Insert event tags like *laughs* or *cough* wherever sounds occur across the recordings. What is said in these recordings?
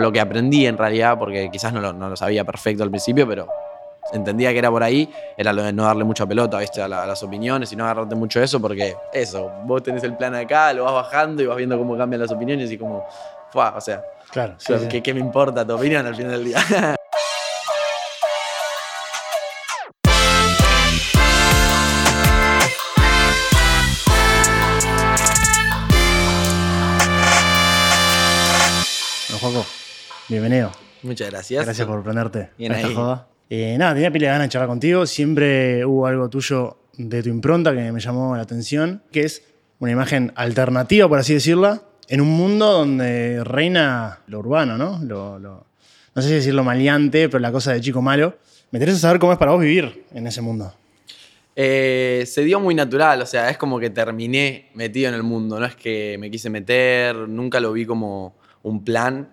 lo que aprendí en realidad, porque quizás no lo, no lo sabía perfecto al principio, pero entendía que era por ahí, era lo de no darle mucha pelota ¿viste? A, la- a las opiniones y no agarrarte mucho eso, porque eso, vos tenés el plan acá, lo vas bajando y vas viendo cómo cambian las opiniones y como, ¡fua! o sea, Claro, sí. ¿qué, qué me importa tu opinión al final del día? *laughs* bienvenido. Muchas gracias. Gracias por prenderte Bien a esta ahí. joda. Eh, nada, tenía pila de ganas de charlar contigo. Siempre hubo algo tuyo de tu impronta que me llamó la atención, que es una imagen alternativa, por así decirla, en un mundo donde reina lo urbano, ¿no? Lo, lo- no sé si decirlo maleante, pero la cosa de chico malo. Me interesa saber cómo es para vos vivir en ese mundo. Eh, se dio muy natural, o sea, es como que terminé metido en el mundo, no es que me quise meter, nunca lo vi como un plan.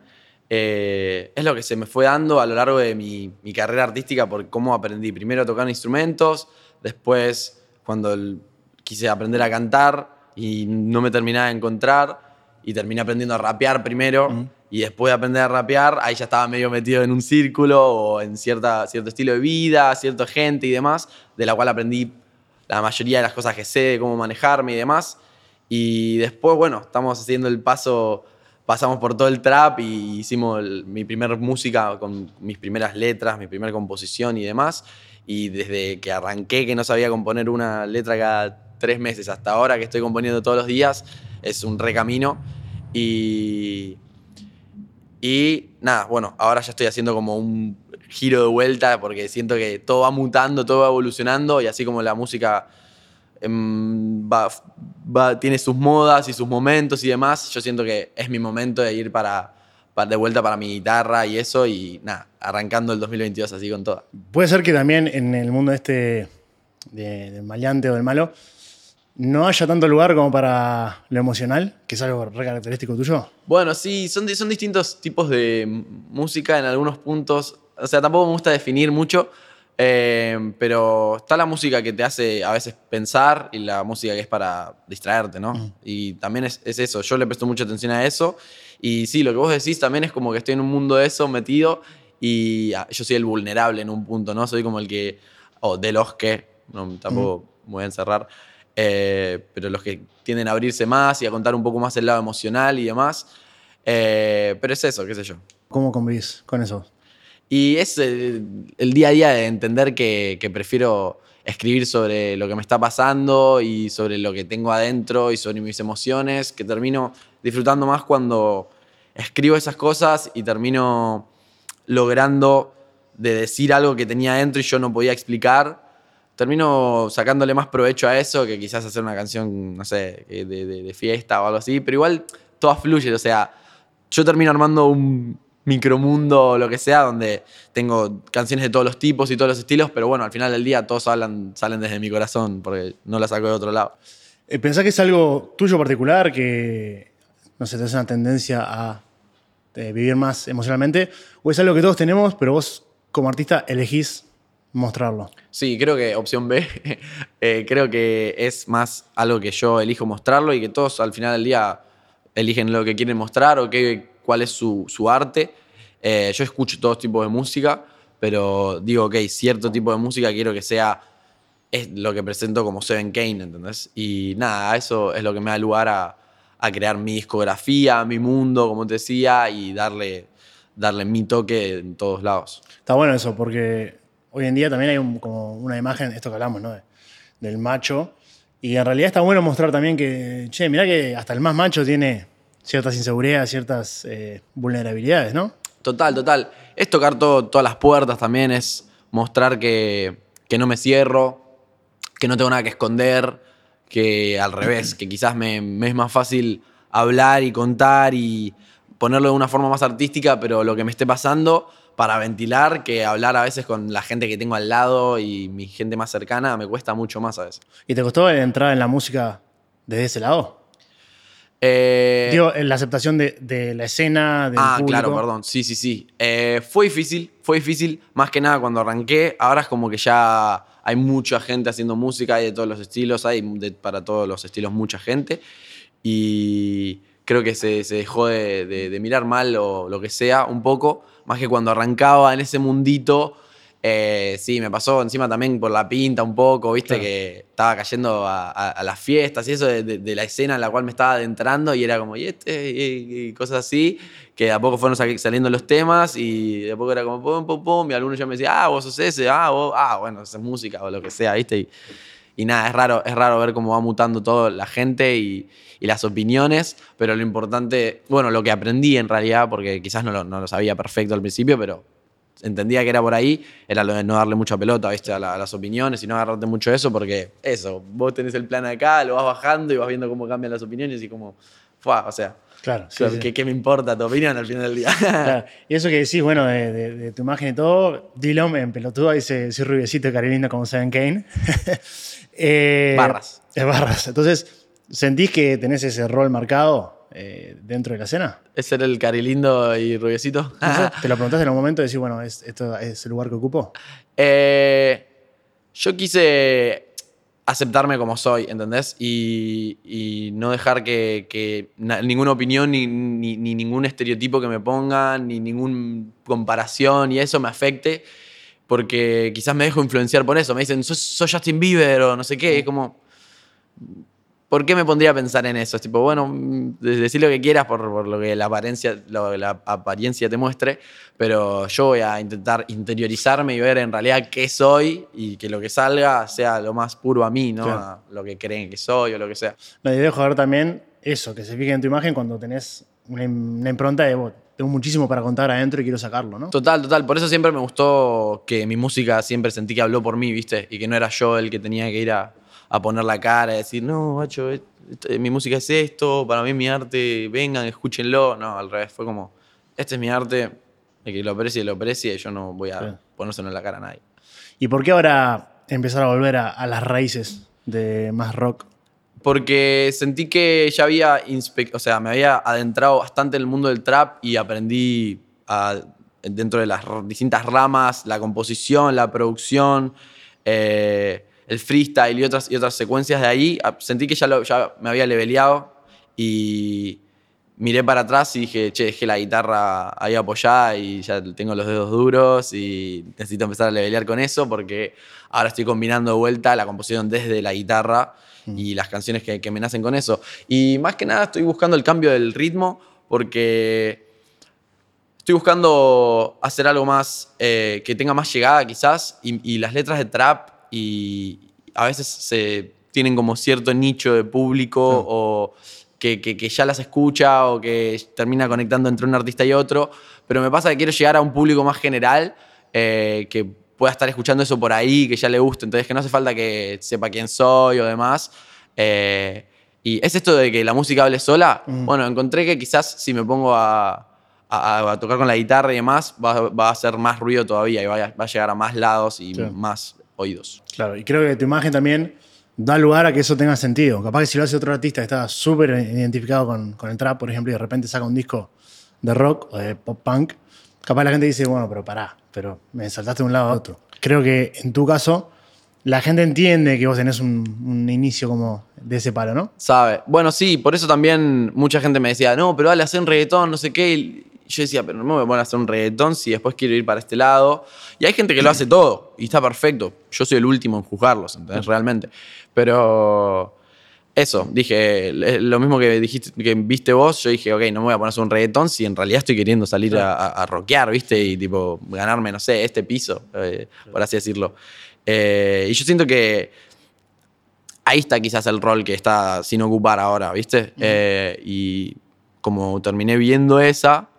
Eh, es lo que se me fue dando a lo largo de mi, mi carrera artística por cómo aprendí primero a tocar instrumentos, después cuando el- quise aprender a cantar y no me terminaba de encontrar y terminé aprendiendo a rapear primero y después de aprender a rapear ahí ya estaba medio metido en un círculo o en cierta, cierto estilo de vida, cierta gente y demás, de la cual aprendí la mayoría de las cosas que sé, cómo manejarme y demás. Y después, bueno, estamos haciendo el paso, pasamos por todo el trap y hicimos el- mi primer música con mis primeras letras, mi primera composición y demás. Y desde que arranqué, que no sabía componer una letra cada tres meses, hasta ahora que estoy componiendo todos los días, es un recamino. Y, y nada, bueno, ahora ya estoy haciendo como un giro de vuelta porque siento que todo va mutando, todo va evolucionando y así como la música va, va- tiene sus modas y sus momentos y demás, yo siento que es mi momento de ir para, para- de vuelta para mi guitarra y eso y nada, arrancando el 2022 así con toda. Puede ser que también en el mundo este de- del maleante o del malo no haya tanto lugar como para lo emocional, que es algo re característico tuyo. Bueno, sí, son, son distintos tipos de música en algunos puntos. O sea, tampoco me gusta definir mucho, eh, pero está la música que te hace a veces pensar y la música que es para distraerte, ¿no? Y también es, es eso, yo le presto mucha atención a eso. Y sí, lo que vos decís también es como que estoy en un mundo de eso metido y ah, yo soy el vulnerable en un punto, ¿no? Soy como el que, o de los que, no, tampoco me voy a encerrar, eh, pero los que tienden a abrirse más y a contar un poco más el lado emocional y demás. Eh, pero es eso, qué sé yo. ¿Cómo convivís con eso? Y es el, el día a día de entender que, que prefiero escribir sobre lo que me está pasando y sobre lo que tengo adentro y sobre mis emociones, que termino disfrutando más cuando escribo esas cosas y termino logrando de decir algo que tenía adentro y yo no podía explicar. Termino sacándole más provecho a eso que quizás hacer una canción, no sé, de, de- de fiesta o algo así, pero igual todo fluye, o sea, yo termino armando un micromundo o lo que sea, donde tengo canciones de todos los tipos y todos los estilos, pero bueno, al final del día todos hablan, salen desde mi corazón, porque no la saco de otro lado. Eh, ¿Pensás que es algo tuyo particular que, no sé, te hace una tendencia a eh, vivir más emocionalmente? ¿O es algo que todos tenemos, pero vos como artista elegís mostrarlo? Sí, creo que opción B, *laughs* eh, creo que es más algo que yo elijo mostrarlo y que todos al final del día eligen lo que quieren mostrar o qué, cuál es su, su arte. Eh, yo escucho todos tipos de música, pero digo, ok, cierto tipo de música quiero que sea es lo que presento como Seven Kane, ¿entendés? Y nada, eso es lo que me da lugar a, a crear mi discografía, mi mundo, como te decía, y darle, darle mi toque en todos lados. Está bueno eso, porque hoy en día también hay un- como una imagen, esto que hablamos, ¿no? De- del macho. Y en realidad está bueno mostrar también que, che, mirá que hasta el más macho tiene ciertas inseguridades, ciertas eh, vulnerabilidades, ¿no? Total, total. Es tocar todo- todas las puertas también, es mostrar que, que no me cierro, que no tengo nada que esconder, que al revés, que quizás me, me es más fácil hablar y contar y ponerlo de una forma más artística, pero lo que me esté pasando para ventilar, que hablar a veces con la gente que tengo al lado y mi gente más cercana, me cuesta mucho más a veces. ¿Y te costó entrar en la música desde ese lado? Eh, Digo, en la aceptación de, de la escena, del Ah, público. claro, perdón. Sí, sí, sí. Eh, fue difícil, fue difícil. Más que nada cuando arranqué. Ahora es como que ya hay mucha gente haciendo música, hay de todos los estilos, hay de- para todos los estilos mucha gente. Y creo que se, se dejó de, de- de mirar mal o lo que sea un poco, más que cuando arrancaba en ese mundito. Eh, sí, me pasó encima también por la pinta un poco, viste, Claro. que estaba cayendo a, a- a las fiestas y eso de, de- de la escena en la cual me estaba adentrando y era como, y este, y, y cosas así, que de a poco fueron sali- saliendo los temas y de a poco era como, pum, pum, pum, y alguno ya me decía, ah, vos sos ese, ah, vos, ah, bueno, es música o lo que sea, viste, y, y nada, es raro, es raro ver cómo va mutando todo la gente y, y las opiniones, pero lo importante, bueno, lo que aprendí en realidad, porque quizás no lo, no lo sabía perfecto al principio, pero entendía que era por ahí, era lo de no darle mucha pelota, ¿viste? A, la- a las opiniones y no agarrarte mucho eso, porque eso, vos tenés el plan acá, lo vas bajando y vas viendo cómo cambian las opiniones y cómo, fuá, o sea, Claro, sí, ¿qué, sí. qué- qué me importa tu opinión al final del día? *laughs* Claro. Y eso que decís, bueno, de, de- de tu imagen y todo, Dylan en pelotudo dice, soy rubiecito y como Seven Kane. *laughs* Eh, Barras. Es barras. Entonces, ¿sentís que tenés ese rol marcado eh, dentro de la escena? ¿Es ser el carilindo y rubiecito? *laughs* *laughs* ¿Te lo preguntaste en algún momento y decís, bueno, ¿es, ¿esto es el lugar que ocupo? Eh, yo quise aceptarme como soy, ¿entendés? Y, y no dejar que, que na- ninguna opinión, ni, ni- ni ningún estereotipo que me pongan, ni ninguna comparación y eso me afecte, porque quizás me dejo influenciar por eso. Me dicen, sos, sos Justin Bieber o no sé qué. Es como, ¿por qué me pondría a pensar en eso? Es tipo, bueno, mm, de- decir lo que quieras por, por lo que la apariencia, lo- la apariencia te muestre, pero yo voy a intentar interiorizarme y ver en realidad qué soy y que lo que salga sea lo más puro a mí, ¿no? Claro. A lo que creen que soy o lo que sea. No, y dejo ver también eso, que se fije en tu imagen cuando tenés una, im- una impronta de, "Bueno, tengo muchísimo para contar adentro y quiero sacarlo, ¿no? Total, total. Por eso siempre me gustó que mi música siempre sentí que habló por mí, ¿viste? Y que no era yo el que tenía que ir a, a poner la cara y decir, no, macho, mi música es esto, para mí es mi arte, vengan, escúchenlo. No, al revés, fue como, este es mi arte, el que lo aprecie, lo aprecie, y yo no voy a Sí. ponérselo en la cara a nadie. ¿Y por qué ahora empezar a volver a, a las raíces de más rock? Porque sentí que ya había, o sea, me había adentrado bastante en el mundo del trap y aprendí a- dentro de las distintas ramas, la composición, la producción, eh, el freestyle y otras, y otras secuencias de ahí. A- Sentí que ya, lo- ya me había leveleado y miré para atrás y dije, che, dejé la guitarra ahí apoyada y ya tengo los dedos duros y necesito empezar a levelear con eso porque ahora estoy combinando de vuelta la composición desde la guitarra y las canciones que, que me nacen con eso. Y más que nada estoy buscando el cambio del ritmo porque estoy buscando hacer algo más eh, que tenga más llegada quizás y, y las letras de trap y a veces se tienen como cierto nicho de público o que, que- que ya las escucha o que termina conectando entre un artista y otro, pero me pasa que quiero llegar a un público más general eh, que pueda estar escuchando eso por ahí, que ya le guste, entonces que no hace falta que sepa quién soy o demás. Eh, y es esto de que la música hable sola. Mm. Bueno, encontré que quizás si me pongo a, a- a tocar con la guitarra y demás, va, va a hacer más ruido todavía y va a, va a llegar a más lados y Sí. más oídos. Claro, y creo que tu imagen también da lugar a que eso tenga sentido. Capaz que si lo hace otro artista que está súper identificado con, con el trap, por ejemplo, y de repente saca un disco de rock o de pop punk, capaz la gente dice, bueno, pero pará, pero me saltaste de un lado a otro. Creo que en tu caso, la gente entiende que vos tenés un, un inicio como de ese palo, ¿no? ¿Sabe? Bueno, sí, por eso también mucha gente me decía, no, pero dale, hacer un reggaetón, no sé qué. Y yo decía, pero no me voy a poner a hacer un reggaetón si después quiero ir para este lado. Y hay gente que lo hace todo y está perfecto. Yo soy el último en juzgarlos, ¿entendés? Realmente. Pero eso, dije, lo mismo que dijiste, que viste vos, yo dije, ok, no me voy a poner a hacer un reggaetón si en realidad estoy queriendo salir a, a, a rockear, ¿viste? Y tipo, ganarme, no sé, este piso, eh, por así decirlo. Eh, y yo siento que ahí está quizás el rol que está sin ocupar ahora, ¿viste? Eh, y como terminé viendo esa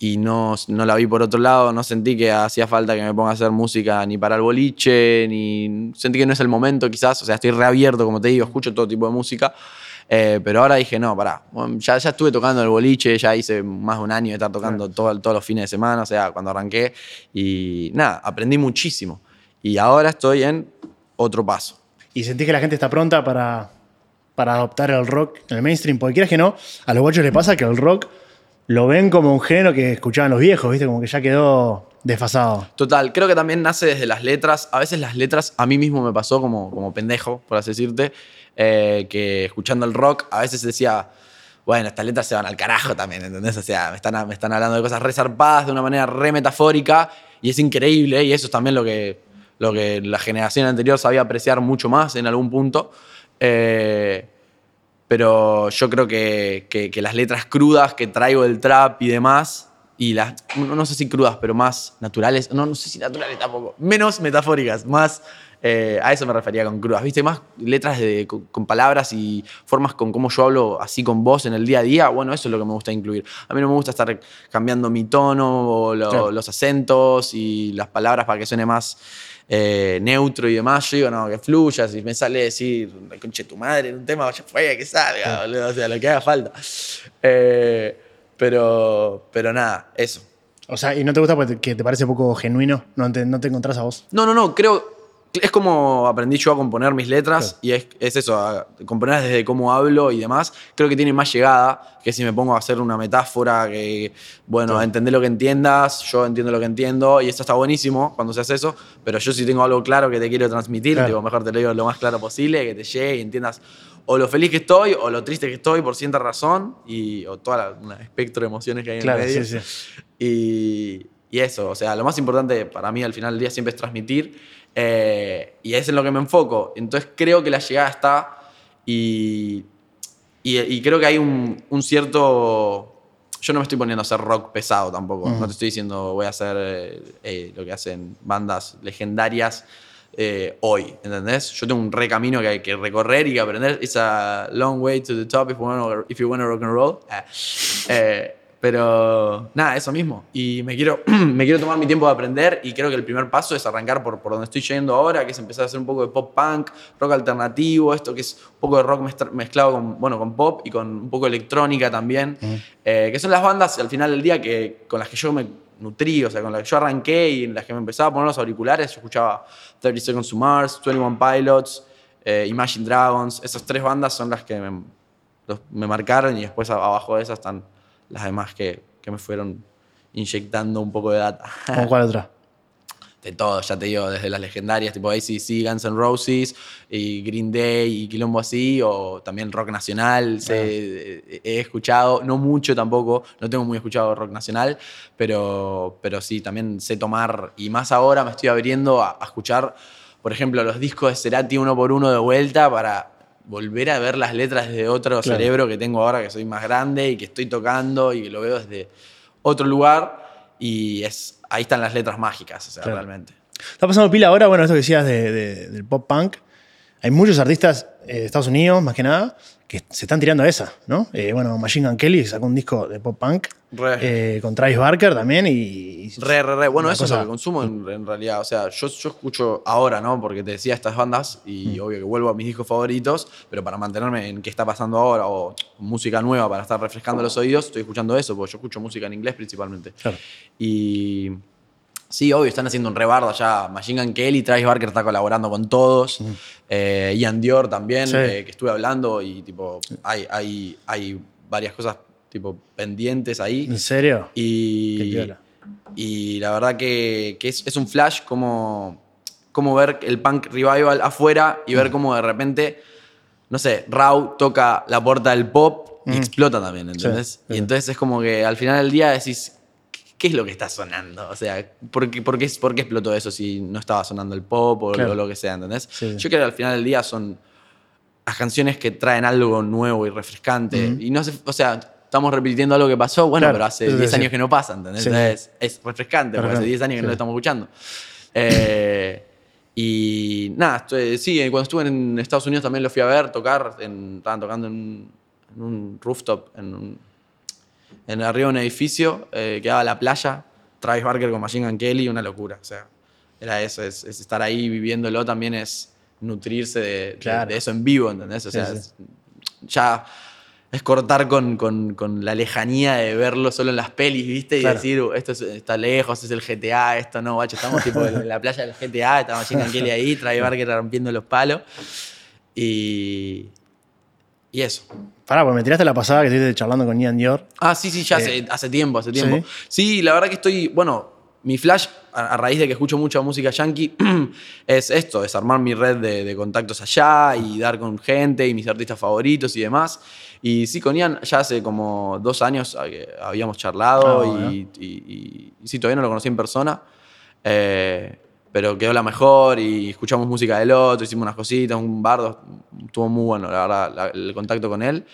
y no, no la vi por otro lado, no sentí que hacía falta que me ponga a hacer música ni para el boliche, ni sentí que no es el momento quizás, o sea, estoy reabierto, como te digo, escucho todo tipo de música. eh, pero ahora dije, no, pará, bueno, ya, ya estuve tocando el boliche, ya hice más de un año de estar tocando todo- todos los fines de semana, o sea, cuando arranqué. Y nada, aprendí muchísimo. Y ahora estoy en otro paso. Y sentís que la gente está pronta para, para adoptar el rock en el mainstream. Porque quieras que no, a los guachos les pasa que el rock lo ven como un género que escuchaban los viejos, ¿viste? Como que ya quedó desfasado. Total, creo que también nace desde las letras. A veces las letras a mí mismo me pasó como, como pendejo, por así decirte, eh, que escuchando el rock a veces decía, bueno, estas letras se van al carajo también, ¿entendés? O sea, me están, me están hablando de cosas re zarpadas de una manera re metafórica y es increíble y eso es también lo que, lo que la generación anterior sabía apreciar mucho más en algún punto. Eh, pero yo creo que, que- que las letras crudas que traigo del trap y demás, y las, no, no sé si crudas, pero más naturales, no, no sé si naturales tampoco, menos metafóricas, más, eh, a eso me refería con crudas, ¿viste? Más letras de- con, con palabras y formas con cómo yo hablo así con vos en el día a día, bueno, eso es lo que me gusta incluir. A mí no me gusta estar cambiando mi tono o lo- Claro. los acentos y las palabras para que suene más eh, neutro y demás. Yo digo, no, que fluya. Si me sale decir, conche tu madre, en un tema, vaya fue, que salga, boludo, o sea, lo que haga falta. Eh, pero, pero nada, eso. O sea, ¿y no te gusta porque te parece poco genuino? ¿No te, no te encontrás a vos? No, no, no, creo. Es como aprendí yo a componer mis letras Claro. y es, es eso, a componer desde cómo hablo y demás. Creo que tiene más llegada que si me pongo a hacer una metáfora que, bueno, Claro. entender lo que entiendas, yo entiendo lo que entiendo y eso está buenísimo cuando se hace eso, pero yo si tengo algo claro que te quiero transmitir, Claro. digo, mejor te lo digo lo más claro posible, que te llegue y entiendas o lo feliz que estoy o lo triste que estoy por cierta razón y, o todo un espectro de emociones que hay Claro, en el medio. sí, sí. Y, y eso, o sea, lo más importante para mí al final del día siempre es transmitir eh, y es en lo que me enfoco. Entonces creo que la llegada está y, y, y creo que hay un, un cierto... Yo no me estoy poniendo a hacer rock pesado tampoco. No te estoy diciendo voy a hacer eh, eh, lo que hacen bandas legendarias eh, hoy, ¿entendés? Yo tengo un re camino que hay que recorrer y que aprender. It's a long way to the top if you you wanna rock and roll. Ah. Eh, pero nada, eso mismo. Y me quiero, *clears throat* me quiero tomar mi tiempo de aprender y creo que el primer paso es arrancar por, por donde estoy yendo ahora, que es empezar a hacer un poco de pop punk, rock alternativo, esto que es un poco de rock mezcla- mezclado con, bueno, con pop y con un poco de electrónica también, Eh, que son las bandas al final del día que, con las que yo me nutrí, o sea, con las que yo arranqué y en las que me empezaba a poner los auriculares, yo escuchaba 30 Seconds to Mars, 21 Pilots, eh, Imagine Dragons, esas tres bandas son las que me, los- me marcaron y después abajo de esas están las demás que, que me fueron inyectando un poco de data. ¿Con cuál otra? *laughs* De todo, ya te digo, desde las legendarias tipo ACC, Guns N' Roses, y Green Day y Quilombo así, o también rock nacional, sé, he, he escuchado, no mucho tampoco, no tengo muy escuchado rock nacional, pero, pero sí, también sé tomar, y más ahora me estoy abriendo a, a escuchar, por ejemplo, los discos de Cerati uno por uno de vuelta para volver a ver las letras desde otro Claro. cerebro que tengo ahora que soy más grande y que estoy tocando y que lo veo desde otro lugar y es ahí están las letras mágicas, o sea, Claro. realmente. Está pasando pila ahora, bueno, esto que decías de- de- del pop punk. Hay muchos artistas eh, de Estados Unidos, más que nada, que se están tirando a esa, ¿no? Eh, bueno, Machine Gun Kelly sacó un disco de pop punk Re. eh, con Travis Barker también y... y- Re, re, re. Bueno, eso es lo cosa- que consumo en, en realidad. O sea, yo, yo escucho ahora, ¿no? Porque te decía estas bandas y Mm. obvio que vuelvo a mis discos favoritos, pero para mantenerme en qué está pasando ahora o música nueva para estar refrescando los oídos, estoy escuchando eso, porque yo escucho música en inglés principalmente. Claro. Y sí, obvio, están haciendo un rebardo ya. Machine Gun Kelly, Travis Barker está colaborando con todos. Eh, Ian Dior también, Sí. eh, que estuve hablando y tipo, hay, hay, hay varias cosas tipo pendientes ahí. ¿En serio? Y, y la verdad que, que es, es un flash como, como ver el punk revival afuera y Mm. ver cómo de repente, no sé, Rau toca la puerta del pop y Mm. explota también, ¿entendés? Sí, sí. Y entonces es como que al final del día decís, ¿qué es lo que está sonando? O sea, ¿por qué, por qué, por qué explotó eso si no estaba sonando el pop o Claro. lo, lo que sea, ¿entendés? Sí. Yo creo que al final del día son las canciones que traen algo nuevo y refrescante. Ujú. Y no sé, o sea, estamos repitiendo algo que pasó, bueno, Claro, pero hace eso te 10 decía. años que no pasa, ¿entendés? Sí. Entonces, es refrescante, porque hace Refrescante, 10 años que sí. no lo estamos escuchando. Eh, y nada, estoy- sí, cuando estuve en Estados Unidos también lo fui a ver, tocar, en- estaban tocando en un, en un rooftop, en, un- en arriba de un edificio eh, que daba la playa, Travis Barker con Machine Gun Kelly, una locura, o sea, era eso, es, es estar ahí viviéndolo también es nutrirse de, de- Claro. de eso en vivo, ¿entendés? O Sí, sea, sí. es- ya es cortar con, con- con la lejanía de verlo solo en las pelis, ¿viste? Y Claro. decir, "Uh, esto es- está lejos, es el GTA, esto no, bacho, estamos tipo en la playa del GTA, estamos Machine Gun Kelly ahí, Travis Barker rompiendo los palos. Y, y eso. Pará, pues me tiraste la pasada que estuviste charlando con Ian Dior. Ah, sí, sí, ya Eh, hace, hace tiempo, hace tiempo. ¿sí? Sí. la verdad que estoy, bueno, mi flash, a, a raíz de que escucho mucha música yankee, *clears throat* es esto, es armar mi red de, de contactos allá y dar con gente y mis artistas favoritos y demás. Y sí, con Ian ya hace como dos años habíamos charlado Ah, bueno. y, y- y- y sí, todavía no lo conocí en persona. Eh, pero quedó la mejor y escuchamos música del otro, hicimos unas cositas, un bardo, estuvo muy bueno, la verdad, la- el contacto con él.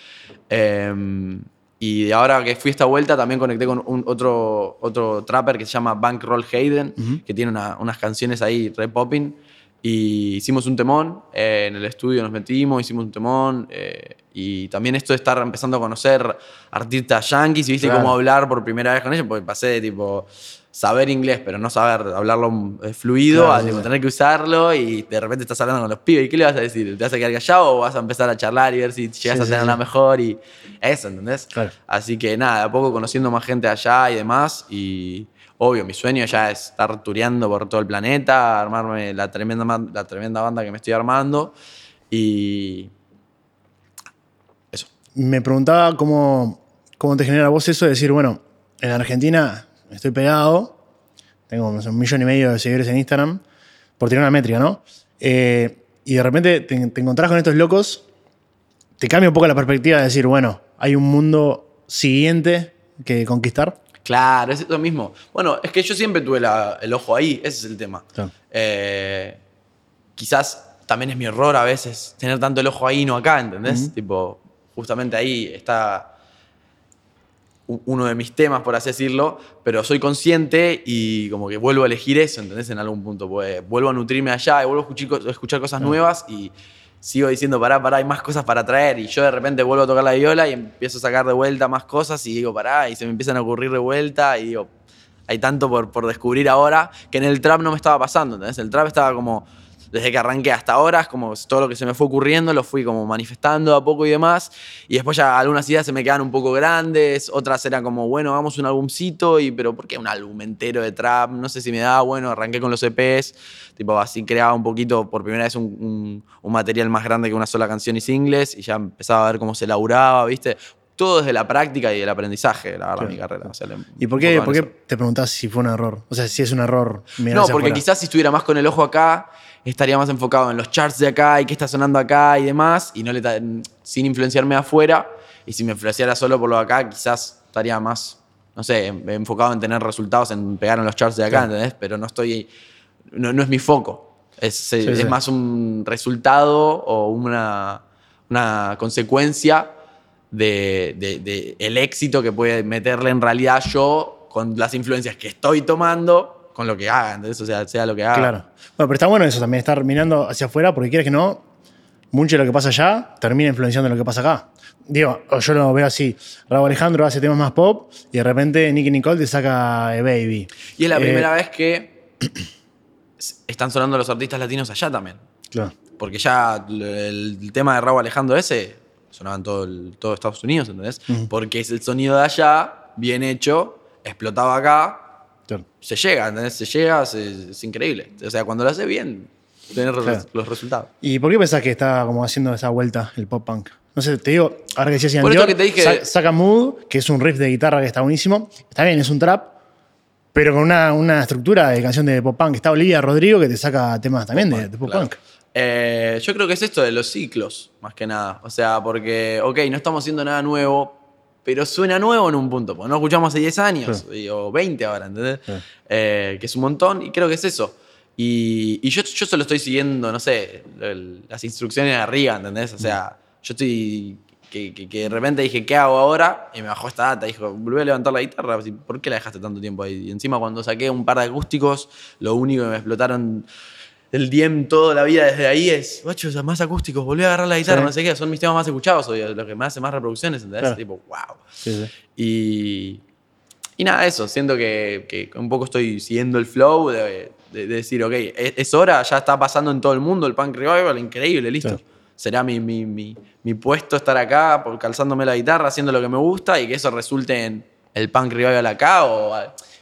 Eh, y ahora que fui esta vuelta también conecté con un, otro, otro trapper que se llama Bankroll Hayden, que tiene una- unas canciones ahí re popping. Y hicimos un temón, eh, en el estudio nos metimos, hicimos un temón. eh, y también esto de estar empezando a conocer artistas yankees y viste Claro. cómo hablar por primera vez con ellos, porque pasé de tipo saber inglés, pero no saber hablarlo eh, fluido, Claro, a tipo, sí. tener que usarlo y de repente estás hablando con los pibes. ¿Y qué le vas a decir? ¿Te vas a quedar callado o vas a empezar a charlar y ver si llegas Sí, a tener sí. mejor? Y eso, ¿entendés? Claro. Así que nada, de a poco conociendo más gente allá y demás. Y obvio, mi sueño ya es estar tureando por todo el planeta, armarme la tremenda, la tremenda banda que me estoy armando. Y. Me preguntaba cómo, cómo te genera a vos eso de decir, bueno, en Argentina estoy pegado, tengo un millón y medio de seguidores en Instagram, por tener una métrica, ¿no? Eh, y de repente te, te encontrás con estos locos, te cambia un poco la perspectiva de decir, bueno, hay un mundo siguiente que conquistar. Claro, es eso mismo. Bueno, es que yo siempre tuve la- el ojo ahí, ese es el tema. Eh, quizás también es mi error a veces tener tanto el ojo ahí y no acá, ¿entendés? Tipo, justamente ahí está uno de mis temas, por así decirlo, pero soy consciente y como que vuelvo a elegir eso, ¿entendés? En algún punto, pues vuelvo a nutrirme allá y vuelvo a escuchar, co- a escuchar cosas nuevas y sigo diciendo, pará, pará, hay más cosas para traer y yo de repente vuelvo a tocar la viola y empiezo a sacar de vuelta más cosas y digo, pará, y se me empiezan a ocurrir de vuelta y digo, hay tanto por, por descubrir ahora que en el trap no me estaba pasando, ¿entendés? El trap estaba como, desde que arranqué hasta ahora, es como todo lo que se me fue ocurriendo, lo fui como manifestando a poco y demás. Y después ya algunas ideas se me quedan un poco grandes, otras eran como, bueno, hagamos un álbumcito, y, pero ¿por qué un álbum entero de trap? No sé si me da, bueno, arranqué con los EPs, tipo así creaba un poquito, por primera vez, un, un- un material más grande que una sola canción y singles, y ya empezaba a ver cómo se laburaba, ¿viste? Todo desde la práctica y el aprendizaje, la verdad, Claro. mi carrera. O sea, le- ¿Y por qué, por qué te preguntás si fue un error? O sea, si es un error. No, porque quizás si estuviera más con el ojo acá, estaría más enfocado en los charts de acá y qué está sonando acá y demás, y no le sin influenciarme afuera. Y si me influenciara solo por lo de acá, quizás estaría más, no sé, en- enfocado en tener resultados, en pegar en los charts de acá, Claro. ¿entendés? Pero no estoy, no, no es mi foco. Es, eh, es sí. más un resultado o una, una consecuencia de, de- de el éxito que puede meterle en realidad yo con las influencias que estoy tomando con lo que haga, ¿entendés? O sea, sea lo que haga. Claro. Bueno, pero está bueno eso también, estar mirando hacia afuera, porque quieres que no, mucho de lo que pasa allá termina influenciando lo que pasa acá. Digo, yo lo veo así. Raúl Alejandro hace temas más pop y de repente Nicky Nicole te saca eh, Baby. Y es la Eh, primera vez que *clears throat* están sonando los artistas latinos allá también. Claro. Porque ya el, el tema de Raúl Alejandro ese sonaba en todo, el- todo Estados Unidos, ¿entendés? Porque es el sonido de allá, bien hecho, explotaba acá, claro. se llega, ¿entendés? Se llega, se- es increíble. O sea, cuando lo hace bien, tenés Claro. los resultados. ¿Y por qué pensás que está como haciendo esa vuelta el pop punk? No sé, te digo, ahora que decías Por que te dije- sa- saca Mood, que es un riff de guitarra que está buenísimo. Está bien, es un trap, pero con una, una estructura de canción de pop punk. Está Olivia Rodrigo que te saca temas también de, de pop Claro. punk. Eh, yo creo que es esto de los ciclos, más que nada. O sea, porque, ok, no estamos haciendo nada nuevo, pero suena nuevo en un punto. Porque no escuchamos hace 10 años, y- o 20 ahora, ¿entendés? Sí. Eh, que es un montón, y creo que es eso. Y, y yo, yo solo estoy siguiendo, no sé, el- las instrucciones arriba, ¿entendés? O sea, yo estoy. Que, que- que de repente dije, ¿qué hago ahora? Y me bajó esta data. Dijo, volví a levantar la guitarra. ¿Por qué la dejaste tanto tiempo ahí? Y encima, cuando saqué un par de acústicos, lo único que me explotaron el DM toda la vida desde ahí es, guacho, más acústicos, volví a agarrar la guitarra, Sí. no sé qué, son mis temas más escuchados hoy, lo que me hace más reproducciones, ¿entendés? Claro. Tipo, wow. Sí, sí. Y, y nada, eso, siento que, que un poco estoy siguiendo el flow de, de- de decir, ok, es, es hora, ya está pasando en todo el mundo el punk revival, increíble, listo. Será mi, mi, mi- mi puesto estar acá, por- calzándome la guitarra, haciendo lo que me gusta y que eso resulte en el punk revival acá o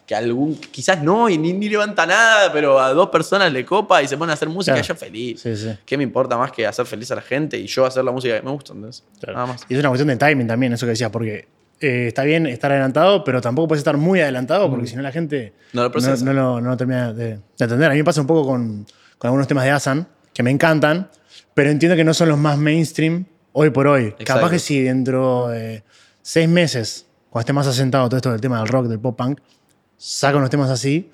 que algún, quizás no y ni, ni levanta nada, pero a dos personas le copa y se ponen a hacer música Claro. y yo feliz. Sí, sí. ¿Qué me importa más que hacer feliz a la gente y yo hacer la música que me gusta? Nada más. Y es una cuestión de timing también, eso que decías, porque eh, está bien estar adelantado, pero tampoco puedes estar muy adelantado porque si no la gente No lo no, no, no termina de, de entender. A mí me pasa un poco con, con algunos temas de Asan que me encantan, pero entiendo que no son los más mainstream hoy por hoy. Exacto. Capaz que si dentro de seis meses, cuando esté más asentado todo esto del tema del rock, del pop punk, saca unos temas así,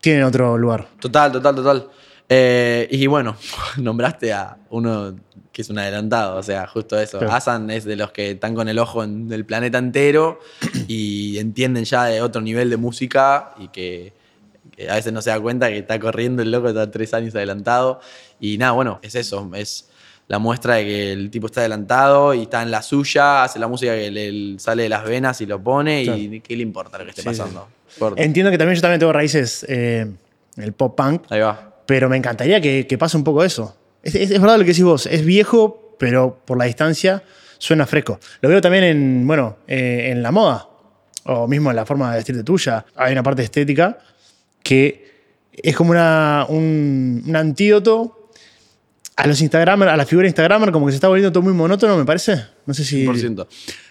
tienen otro lugar. Total, total, total. Eh, y bueno, *laughs* nombraste a uno que es un adelantado, o sea, justo eso. Claro. Asan es de los que están con el ojo en el planeta entero *clears throat* y entienden ya de otro nivel de música y que, que a veces no se da cuenta que está corriendo el loco, está tres años adelantado. Y nada, bueno, es eso, es la muestra de que el tipo está adelantado y está en la suya, hace la música que le sale de las venas y lo pone y qué le importa lo que esté Sí, sí. Entiendo que también yo también tengo raíces eh, en el pop punk, Ahí va. pero me encantaría que, que pase un poco eso. Es, es- es verdad lo que decís vos, es viejo, pero por la distancia suena fresco. Lo veo también en, bueno, eh, en la moda, o mismo en la forma de vestirte tuya. Hay una parte estética que es como una, un, un antídoto a los Instagramers, a la figura Instagramer, como que se está volviendo todo muy monótono, me parece. No sé si... 100%.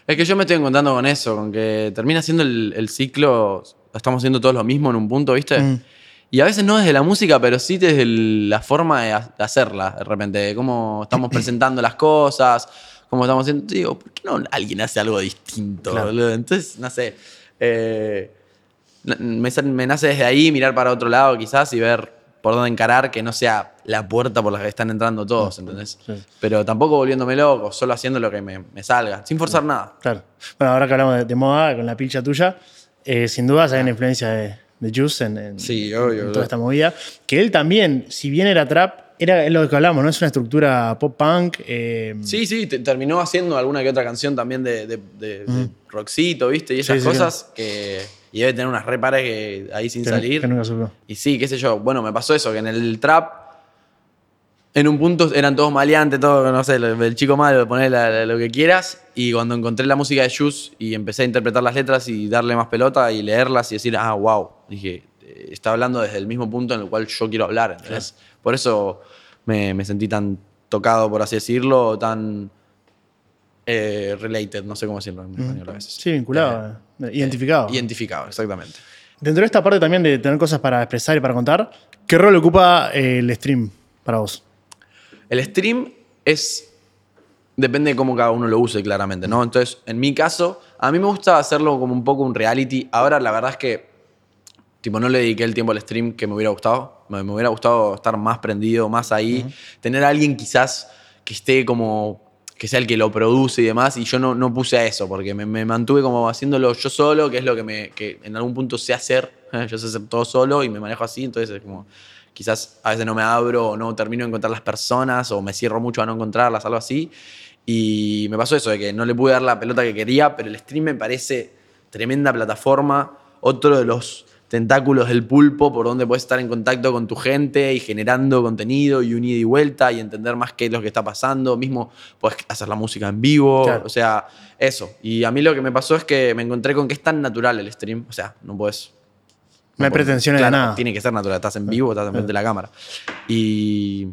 Es que yo me estoy encontrando con eso, con que termina siendo el, el ciclo, estamos haciendo todos lo mismo en un punto, ¿viste? Mm. Y a veces no desde la música, pero sí desde la forma de, ha- de hacerla, de repente, de cómo estamos *clears throat* presentando las cosas, cómo estamos haciendo. Digo, ¿por qué no alguien hace algo distinto? Claro. boludo? Entonces, no sé. eh, me, me nace desde ahí mirar para otro lado quizás y ver por dónde encarar que no sea la puerta por la que están entrando todos, ¿entendés? Sí. Pero tampoco volviéndome loco, solo haciendo lo que me, me salga, sin forzar nada. Claro. Bueno, ahora que hablamos de, de moda, con la pilcha tuya, eh, sin duda hay una influencia de, de Juice en, en- Sí, obvio, en obvio. toda esta movida. Que él también, si bien era trap, era lo que hablamos, ¿no? Es una estructura pop punk. eh, Sí, sí, te- terminó haciendo alguna que otra canción también de, de, de- de rockcito, ¿viste? Y esas Sí, sí, cosas que. Y debe tener unas repares que ahí sin que- salir. que nunca supo. Y sí, qué sé yo. Bueno, me pasó eso, que en el trap. En un punto eran todos maleantes, todo, no sé, el chico malo, poner lo que quieras. Y cuando encontré la música de Juice y empecé a interpretar las letras y darle más pelota y leerlas y decir, ah, wow. Dije, eh, está hablando desde el mismo punto en el cual yo quiero hablar. ¿entendés? Por eso me, me sentí tan tocado, por así decirlo, tan eh, related, no sé cómo decirlo en español a veces. Sí, vinculado, eh, identificado. Identificado, exactamente. Dentro de esta parte también de tener cosas para expresar y para contar, ¿qué rol ocupa el stream para vos? El stream es. Depende de cómo cada uno lo use, claramente, ¿no? Entonces, en mi caso, a mí me gusta hacerlo como un poco un reality. Ahora, la verdad es que. Tipo, no le dediqué el tiempo al stream que me hubiera gustado. Me, me hubiera gustado estar más prendido, más ahí. Tener a alguien quizás que esté como. que sea el que lo produce y demás. Y yo no, no puse a eso, porque me, me mantuve como haciéndolo yo solo, que es lo que, me, que en algún punto sé hacer. *laughs* Yo sé hacer todo solo y me manejo así. Entonces, es como quizás a veces no me abro o no termino de encontrar las personas o me cierro mucho a no encontrarlas, algo así. Y me pasó eso, de que no le pude dar la pelota que quería, pero el stream me parece tremenda plataforma, otro de los tentáculos del pulpo por donde puedes estar en contacto con tu gente y generando contenido y un ida y vuelta y entender más qué es lo que está pasando. Mismo puedes hacer la música en vivo, Claro. o sea, eso. Y a mí lo que me pasó es que me encontré con que es tan natural el stream, o sea, no puedes No hay pretensiones de claro, nada. Tiene que ser natural, estás en vivo, estás enfrente de la cámara. Y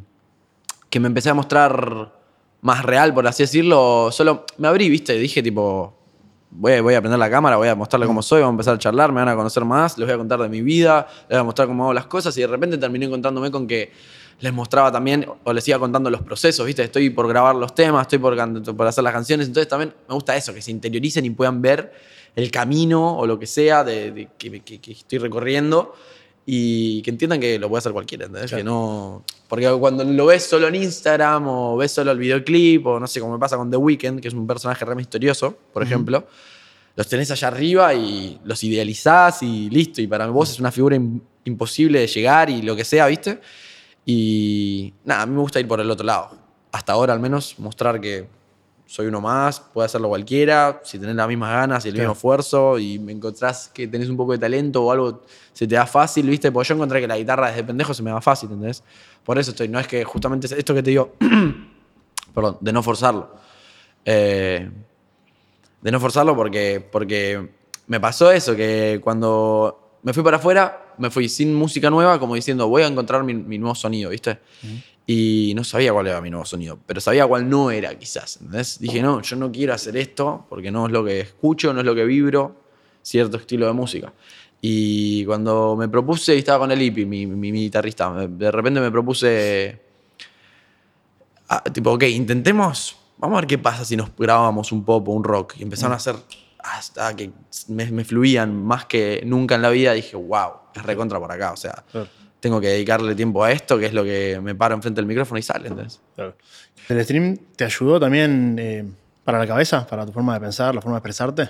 que me empecé a mostrar más real, por así decirlo, solo me abrí, viste, dije tipo, voy, voy a prender la cámara, voy a mostrarle cómo soy, vamos a empezar a charlar, me van a conocer más, les voy a contar de mi vida, les voy a mostrar cómo hago las cosas y de repente terminé encontrándome con que les mostraba también, o les iba contando los procesos, ¿viste? Estoy por grabar los temas, estoy por, por hacer las canciones, entonces también me gusta eso, que se interioricen y puedan ver el camino o lo que sea de, de que, que- que estoy recorriendo y que entiendan que lo puede hacer cualquiera, ¿entendés? Claro. Que no... Porque cuando lo ves solo en Instagram o ves solo el videoclip o no sé, como me pasa con The Weeknd, que es un personaje re misterioso, por ejemplo, los tenés allá arriba y los idealizás y listo. Y para vos es una figura im- imposible de llegar y lo que sea, ¿viste? Y nada, a mí me gusta ir por el otro lado. Hasta ahora al menos mostrar que soy uno más, puede hacerlo cualquiera, si tenés las mismas ganas y el Claro. mismo esfuerzo y me encontrás que tenés un poco de talento o algo se te da fácil, ¿viste? Porque yo encontré que la guitarra desde pendejo se me va fácil, ¿entendés? Por eso estoy, no es que justamente es esto que te digo, *clears throat* perdón, de no forzarlo. Eh, de no forzarlo porque, porque me pasó eso, que cuando me fui para afuera, me fui sin música nueva, como diciendo, voy a encontrar mi, mi nuevo sonido, ¿viste? Y no sabía cuál era mi nuevo sonido, pero sabía cuál no era, quizás. ¿entendés? Dije, no, yo no quiero hacer esto porque no es lo que escucho, no es lo que vibro, cierto estilo de música. Y cuando me propuse, estaba con el Ipi, mi, mi, mi guitarrista, de repente me propuse, ah, tipo, ok, intentemos, vamos a ver qué pasa si nos grabamos un pop o un rock. Y empezaron a hacer, hasta que me, me fluían más que nunca en la vida, dije, wow, es recontra por acá, o sea, Claro. Tengo que dedicarle tiempo a esto, que es lo que me paro enfrente del micrófono y sale, ¿entendés? Claro. ¿El stream te ayudó también eh, para la cabeza, para tu forma de pensar, la forma de expresarte?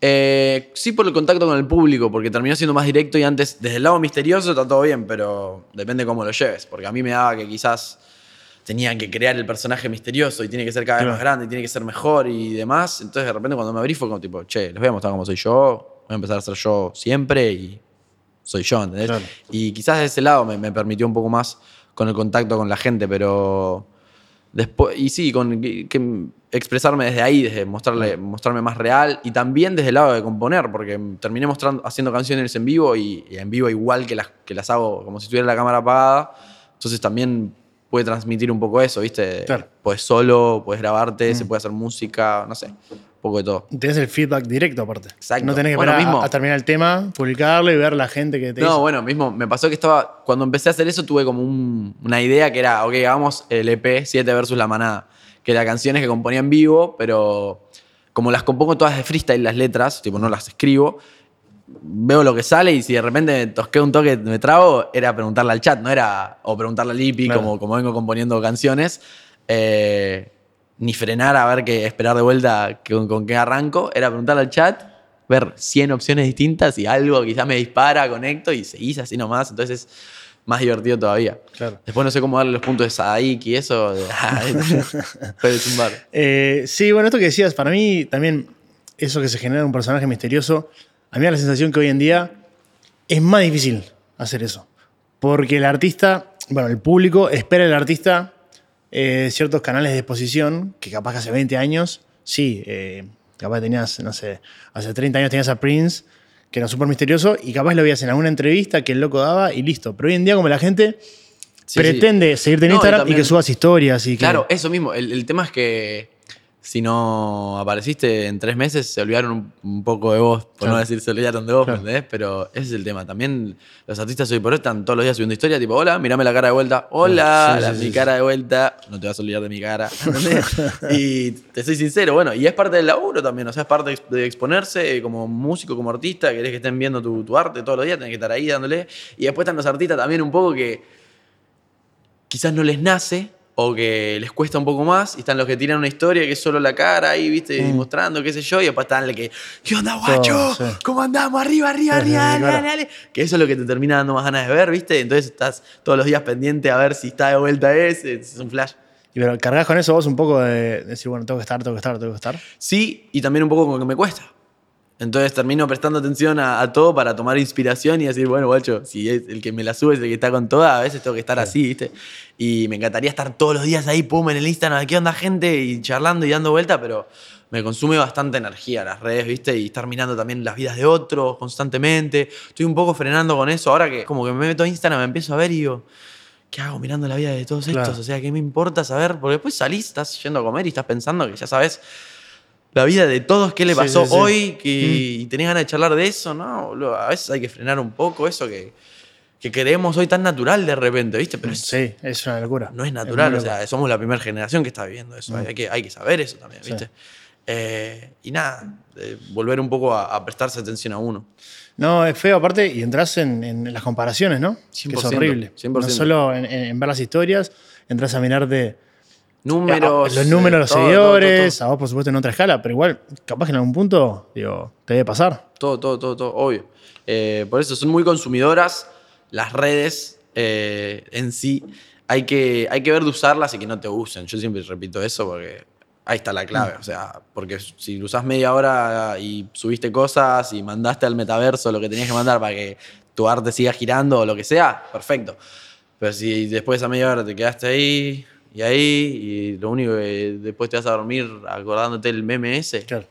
Eh, sí por el contacto con el público, porque terminó siendo más directo y antes, desde el lado misterioso está todo bien, pero depende cómo lo lleves, porque a mí me daba que quizás tenía que crear el personaje misterioso y tiene que ser cada vez Claro. más grande y tiene que ser mejor y demás. Entonces de repente cuando me abrí fue como tipo, che, les voy a mostrar cómo soy yo, voy a empezar a ser yo siempre y soy yo, ¿entendés? Claro. Y quizás de ese lado me, me permitió un poco más con el contacto con la gente, pero después, y sí, con que- que expresarme desde ahí, desde mostrarle, mostrarme más real y también desde el lado de componer, porque terminé mostrando, haciendo canciones en vivo y, y en vivo igual que las, que las hago como si tuviera la cámara apagada, entonces también puede transmitir un poco eso, ¿viste? Claro. Puedes solo, puedes grabarte, se puede hacer música, no sé, poco de todo. Tenés el feedback directo aparte. Exacto. No tenés que Bueno, a- terminar el tema, publicarlo y ver la gente que te No, bueno, mismo me pasó que estaba. Cuando empecé a hacer eso, tuve como un- una idea que era, ok, hagamos el EP 7 versus la manada. Que era canciones que componía en vivo, pero como las compongo todas de freestyle, las letras, tipo, no las escribo, veo lo que sale y si de repente me tosqué un toque, me trago, era preguntarle al chat, no era. O preguntarle al Claro. como, como vengo componiendo canciones. eh, ni frenar a ver qué, esperar de vuelta que- con, qué arranco, era preguntarle al chat, ver 100 opciones distintas y algo quizás me dispara, conecto y seguís así nomás, entonces es más divertido todavía. Claro. Después no sé cómo darle los puntos de Sadik y eso, de- *laughs* *laughs* puede zumbar. Eh, sí, bueno, esto que decías, para mí también eso que se genera un personaje misterioso, a mí me da la sensación que hoy en día es más difícil hacer eso. Porque el artista, bueno, el público espera del artista eh, ciertos canales de exposición que capaz que hace 20 años, sí, eh, capaz tenías, no sé, hace 30 años tenías a Prince, que era súper misterioso, y capaz lo veías en alguna entrevista que el loco daba y listo. Pero hoy en día como la gente Sí, pretende seguirte en No, Instagram y, también- que subas historias y que... Claro, eso mismo. El, el tema es que si no apareciste en tres meses, se olvidaron un, un poco de vos, por Claro. no decir se olvidaron de vos, Claro. ¿me entendés? Pero ese es el tema. También los artistas hoy por hoy están todos los días subiendo historia, tipo, hola, mirame la cara de vuelta, hola, Sí, la- sí, mi sí, cara de vuelta, no te vas a olvidar de mi cara, ¿entendés? *laughs* y te soy sincero, bueno, y es parte del laburo también, o sea, es parte de ex- de exponerse como músico, como artista, querés que estén viendo tu, tu arte todos los días, tenés que estar ahí dándole. Y después están los artistas también un poco que quizás no les nace o que les cuesta un poco más y están los que tiran una historia que es solo la cara ahí, viste, y mostrando, qué sé yo, y después están los que, ¿qué onda, guacho? sí. ¿Cómo andamos? Arriba, arriba, Sí, arriba, dale, dale, dale. Que eso es lo que te termina dando más ganas de ver, viste, entonces estás todos los días pendiente a ver si está de vuelta ese, es un flash. Y pero cargas con eso vos un poco de decir, bueno, tengo que estar, tengo que estar, tengo que estar. Sí, y también un poco con que me cuesta. Entonces termino prestando atención a, a todo para tomar inspiración y decir, bueno, guacho, si es el que me la sube es el que está con toda, a veces tengo que estar así, ¿viste? Y me encantaría estar todos los días ahí, pum, en el Instagram, ¿qué onda gente? Y charlando y dando vuelta, pero me consume bastante energía las redes, ¿viste? Y estar mirando también las vidas de otros constantemente. Estoy un poco frenando con eso. Ahora que como que me meto a Instagram, me empiezo a ver y digo, ¿qué hago mirando la vida de todos estos? Claro. O sea, ¿qué me importa saber? Porque después salís, estás yendo a comer y estás pensando que ya sabes la vida de todos, qué le pasó sí, sí. hoy, que, y tenés ganas de charlar de eso, ¿no? boludo? A veces hay que frenar un poco eso que, que queremos hoy tan natural de repente, ¿viste? Pero es- Sí, es una locura. no es natural, o sea, somos la primera generación que está viviendo eso, hay, que, hay que saber eso también. ¿viste? Eh, y nada, eh, volver un poco a, a prestarse atención a uno. No, es feo aparte y entras en, en las comparaciones, ¿no? Que es 100%, horrible. 100%. No solo en, en- en ver las historias, entras a mirar de Números. los números, eh, los todo, todo, seguidores, todo, a vos por supuesto en otra escala, pero igual, capaz que en algún punto, digo, te debe pasar. Todo, todo, todo, todo, obvio. Eh, por eso son muy consumidoras las redes eh, en sí. Hay que, hay que ver de usarlas y que no te usen. Yo siempre repito eso porque ahí está la clave. O sea, porque si lo usás media hora y subiste cosas y mandaste al metaverso lo que tenías que mandar para que tu arte siga girando o lo que sea, perfecto. Pero si después de esa media hora te quedaste ahí y ahí y lo único que después te vas a dormir acordándote el meme ese, Claro.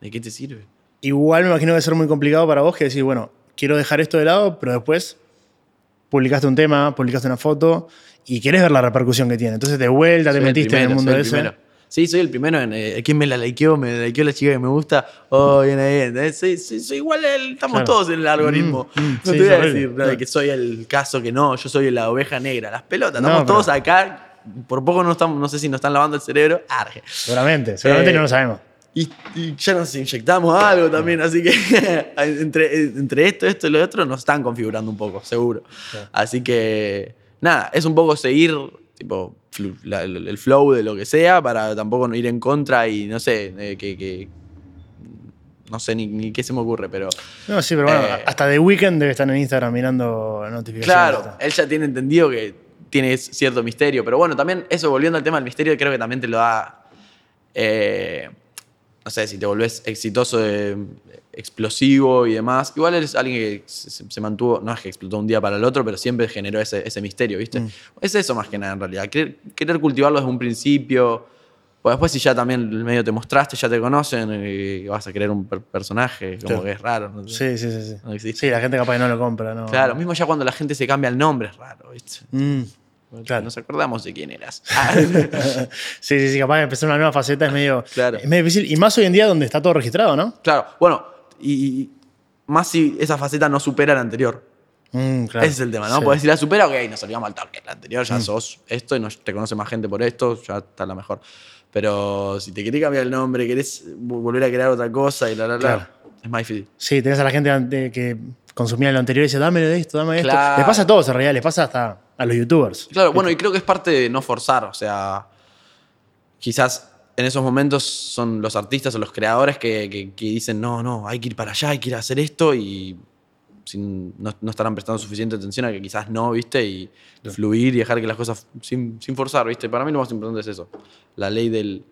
¿de qué te sirve? Igual me imagino que debe ser muy complicado para vos que decir, bueno, quiero dejar esto de lado, pero después publicaste un tema, publicaste una foto y querés ver la repercusión que tiene. Entonces de vuelta te Soy metiste en el primero, mundo soy el ese. primero. Sí, soy el primero en eh, quién me la likeó, me la likeó la chica que me gusta. Oh, bien ahí. bien. Eh, Soy, soy- soy igual, el- estamos Claro. todos en el algoritmo. Mm, mm, no sí, te voy a decir de que soy el caso que no, yo soy la oveja negra. Las pelotas, No, estamos pero- todos acá. Por poco no, estamos, no sé si nos están lavando el cerebro. Arge. Seguramente, seguramente Eh, no lo sabemos. Y, y ya nos inyectamos algo también, así que *laughs* entre, entre esto, esto y lo otro nos están configurando un poco, seguro. Así que, nada, es un poco seguir tipo, la- el, el flow de lo que sea para tampoco no ir en contra y no sé, eh, que, que- no sé ni, ni qué se me ocurre, pero No, sí, pero bueno, eh, hasta The Weeknd debe estar en Instagram mirando notificaciones. claro, él ya tiene entendido que tiene cierto misterio, pero bueno, también eso, volviendo al tema del misterio, creo que también te lo da, eh, no sé, si te volvés exitoso, eh, explosivo y demás. Igual eres alguien que se, mantuvo, no es que explotó un día para el otro, pero siempre generó ese, ese misterio, ¿viste? Mm. Es eso más que nada en realidad, querer, querer cultivarlo desde un principio. Pues después si ya también el medio te mostraste, ya te conocen y vas a querer un per- personaje, como Claro. que es raro. ¿no? Sí, sí, sí. Sí, No existe. Sí, la gente capaz que no lo compra, ¿no? Claro, mismo ya cuando la gente se cambia el nombre es raro, ¿viste? Mm, claro. Nos acordamos de quién eras. Ah, *laughs* sí, sí, sí, capaz de empezar una nueva faceta es medio, Claro. es medio difícil. Y más hoy en día donde está todo registrado, ¿no? claro, bueno, y, y más si esa faceta no supera la anterior. Mm, claro. Ese es el tema, ¿no? Sí. Porque si la supera, ok, nos olvidamos al toque. La anterior ya sos esto y nos, te conoce más gente por esto, ya está la mejor. Pero si te querés cambiar el nombre, querés vo- volver a crear otra cosa y la, la, la, Claro. es más difícil. Sí, tenés a la gente que consumía lo anterior y dice, dame de esto, dame de esto. Claro. Les pasa a todos en realidad, les pasa hasta a los youtubers. Claro, bueno, y creo que es parte de no forzar, o sea, quizás en esos momentos son los artistas o los creadores que, que- que dicen, no, no, hay que ir para allá, hay que ir a hacer esto y sin- no, no estarán prestando suficiente atención a que quizás no, ¿viste? Y fluir y dejar que las cosas sin, sin forzar, ¿viste? Para mí lo más importante es eso, la ley del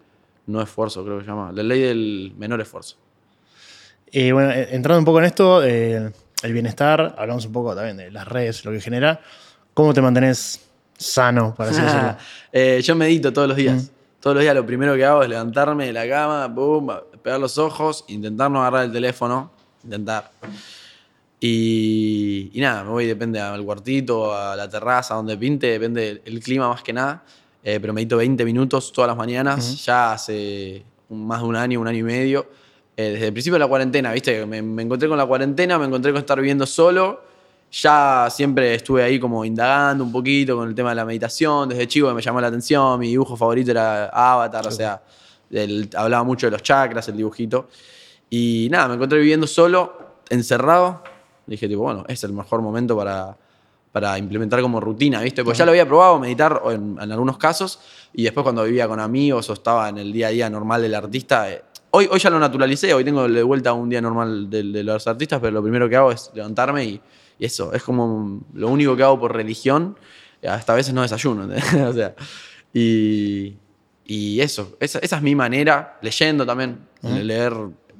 no esfuerzo, creo que se llama, la ley del menor esfuerzo. Y bueno, eh, entrando un poco en esto, eh, el bienestar, hablamos un poco también de las redes, lo que genera. ¿Cómo te mantenés sano, para así *laughs* decirlo? Eh, yo medito todos los días. Todos los días lo primero que hago es levantarme de la cama, boom, pegar los ojos, intentar no agarrar el teléfono, intentar. Y, y nada, me voy, depende al cuartito, a la terraza, donde pinte, depende del clima más que nada. Eh, pero medito 20 minutos todas las mañanas, ya hace más de un año, un año y medio. Eh, desde el principio de la cuarentena, ¿viste? Me, me encontré con la cuarentena, me encontré con estar viviendo solo. Ya siempre estuve ahí como indagando un poquito con el tema de la meditación. Desde chico me llamó la atención, mi dibujo favorito era Avatar, o sea, el- hablaba mucho de los chakras, el dibujito. Y nada, me encontré viviendo solo, encerrado. Dije, tipo, bueno, es el mejor momento para, para implementar como rutina, ¿viste? Porque ya lo había probado, meditar en algunos casos, y después cuando vivía con amigos o estaba en el día a día normal del artista, eh, hoy, hoy ya lo naturalicé, hoy tengo de vuelta un día normal de, de los artistas, pero lo primero que hago es levantarme y, y eso, es como lo único que hago por religión, hasta a veces no desayuno, *laughs* o sea, y, y eso, esa, esa es mi manera, leyendo también, leer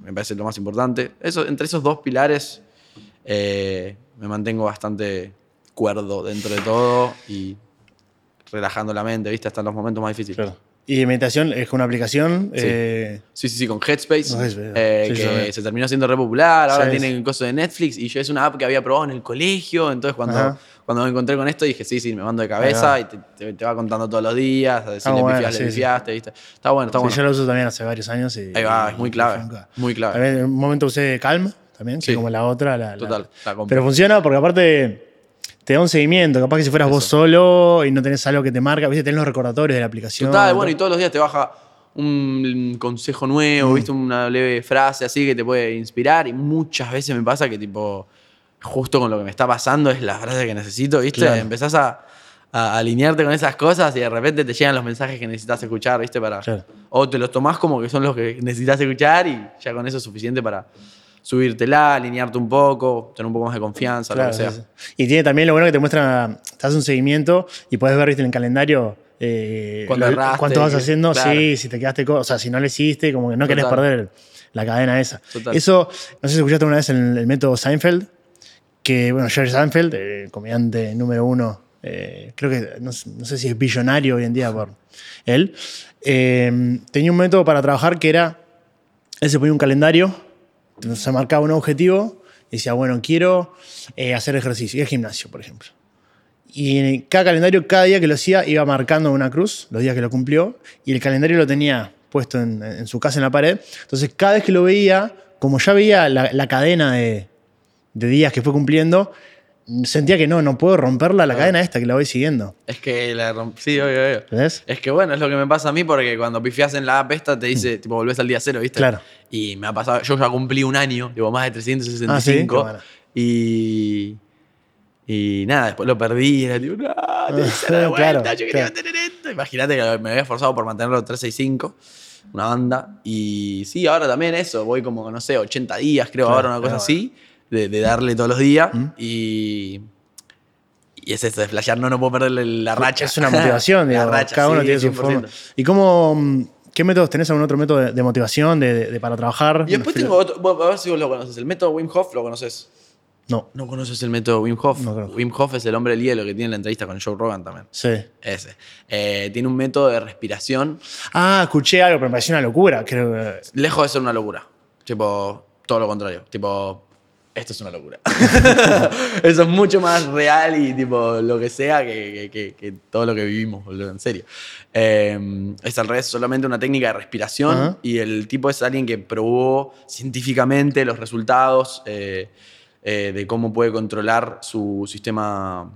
me parece lo más importante. Eso, entre esos dos pilares eh, me mantengo bastante cuerdo dentro de todo y relajando la mente, ¿viste? Hasta en los momentos más difíciles. Claro. Y meditación es una aplicación. Sí. eh, Sí, sí, sí, con Headspace, Con Headspace, eh, sí, que se terminó siendo re popular, ahora Sí, tiene sí. el coso de Netflix y yo es una app que había probado en el colegio, entonces cuando, Ajá. cuando me encontré con esto dije, sí, sí, me mando de cabeza y te, te- te va contando todos los días, si Está le bueno, pifias, le pifiaste, ¿viste? Está bueno, está sí, bueno. Yo lo uso también hace varios años. Y, Ahí va, es muy clave, muy clave. También en un momento usé Calm, también, Sí. como la otra. La, la- Total, la compro. Pero funciona porque aparte te da un seguimiento. Capaz que si fueras vos solo y no tenés algo que te marca, ¿viste? tenés los recordatorios de la aplicación. Total, bueno, y todos los días te baja un consejo nuevo, ¿viste? Una leve frase así que te puede inspirar. Y muchas veces me pasa que, tipo, justo con lo que me está pasando es la frase que necesito, ¿viste? Claro. Empezás a, a alinearte con esas cosas y de repente te llegan los mensajes que necesitas escuchar, ¿viste? Para, Claro. O te los tomás como que son los que necesitas escuchar y ya con eso es suficiente para subírtela, alinearte un poco, tener un poco más de confianza, Claro, lo que sea. sí, sí. Y tiene también lo bueno que te muestra, te hace un seguimiento y puedes ver ¿viste? en el calendario eh, Cuando lo- erraste, cuánto vas haciendo, claro. sí, si te quedaste, o sea, si no le hiciste, como que no querés Total. perder la cadena esa. Total. Eso, no sé si escuchaste una vez el, el método Seinfeld, que, bueno, Jerry Seinfeld, eh, comediante número uno, eh, creo que, no, sé- no sé si es billonario hoy en día por él, eh, tenía un método para trabajar que era, él se ponía un calendario, se marcaba un objetivo y decía, bueno, quiero eh, hacer ejercicio, ir al gimnasio, por ejemplo. Y en cada calendario, cada día que lo hacía, iba marcando una cruz, los días que lo cumplió, y el calendario lo tenía puesto en, su casa en la pared. Entonces, cada vez que lo veía, como ya veía la, cadena de, de días que fue cumpliendo, sentía que no, no puedo romperla la cadena esta que la voy siguiendo. Es que la romp- Sí, obvio, obvio. ¿Entendés? Es que bueno, es lo que me pasa a mí porque cuando pifias en la app esta te dice, tipo, volvés al día cero, ¿viste? Mm. Claro. Y me ha pasado, yo ya cumplí un año, digo, más de 365. Ah, ¿sí? Y. Y nada, después lo perdí. Era tipo, no, *laughs* dar la Claro, vuelta, yo quería claro. mantener esto. Imagínate que me había esforzado por mantenerlo 365, una banda. Y sí, ahora también eso, voy como, no sé, 80 días, creo, Claro, ahora una cosa claro. así, de, de darle todos los días. ¿Mm? Y. Y es eso, de flashear, no, no puedo perderle la racha. Es una motivación, *laughs* La digo, racha, cada uno sí, tiene su 100%. forma. ¿Y cómo, mm, qué métodos tenés? ¿Algún otro método de, de motivación de, para trabajar? Y después tengo otro, bueno, a ver si vos lo conoces. El método Wim Hof, ¿lo conoces? No, ¿No conoces el método Wim Hof? No. Wim Hof es el hombre del hielo que tiene la entrevista con Joe Rogan también. sí. Ese. Eh, tiene un método de respiración Ah, escuché algo, pero me pareció una locura. Creo que- lejos de ser una locura. Tipo, todo lo contrario. Tipo, esto es una locura. *laughs* Eso es mucho más real y tipo lo que sea que, que- que- todo lo que vivimos, boludo, en serio. Eh, es al revés, solamente una técnica de respiración Ajá. y el tipo es alguien que probó científicamente los resultados eh, eh, de cómo puede controlar su sistema...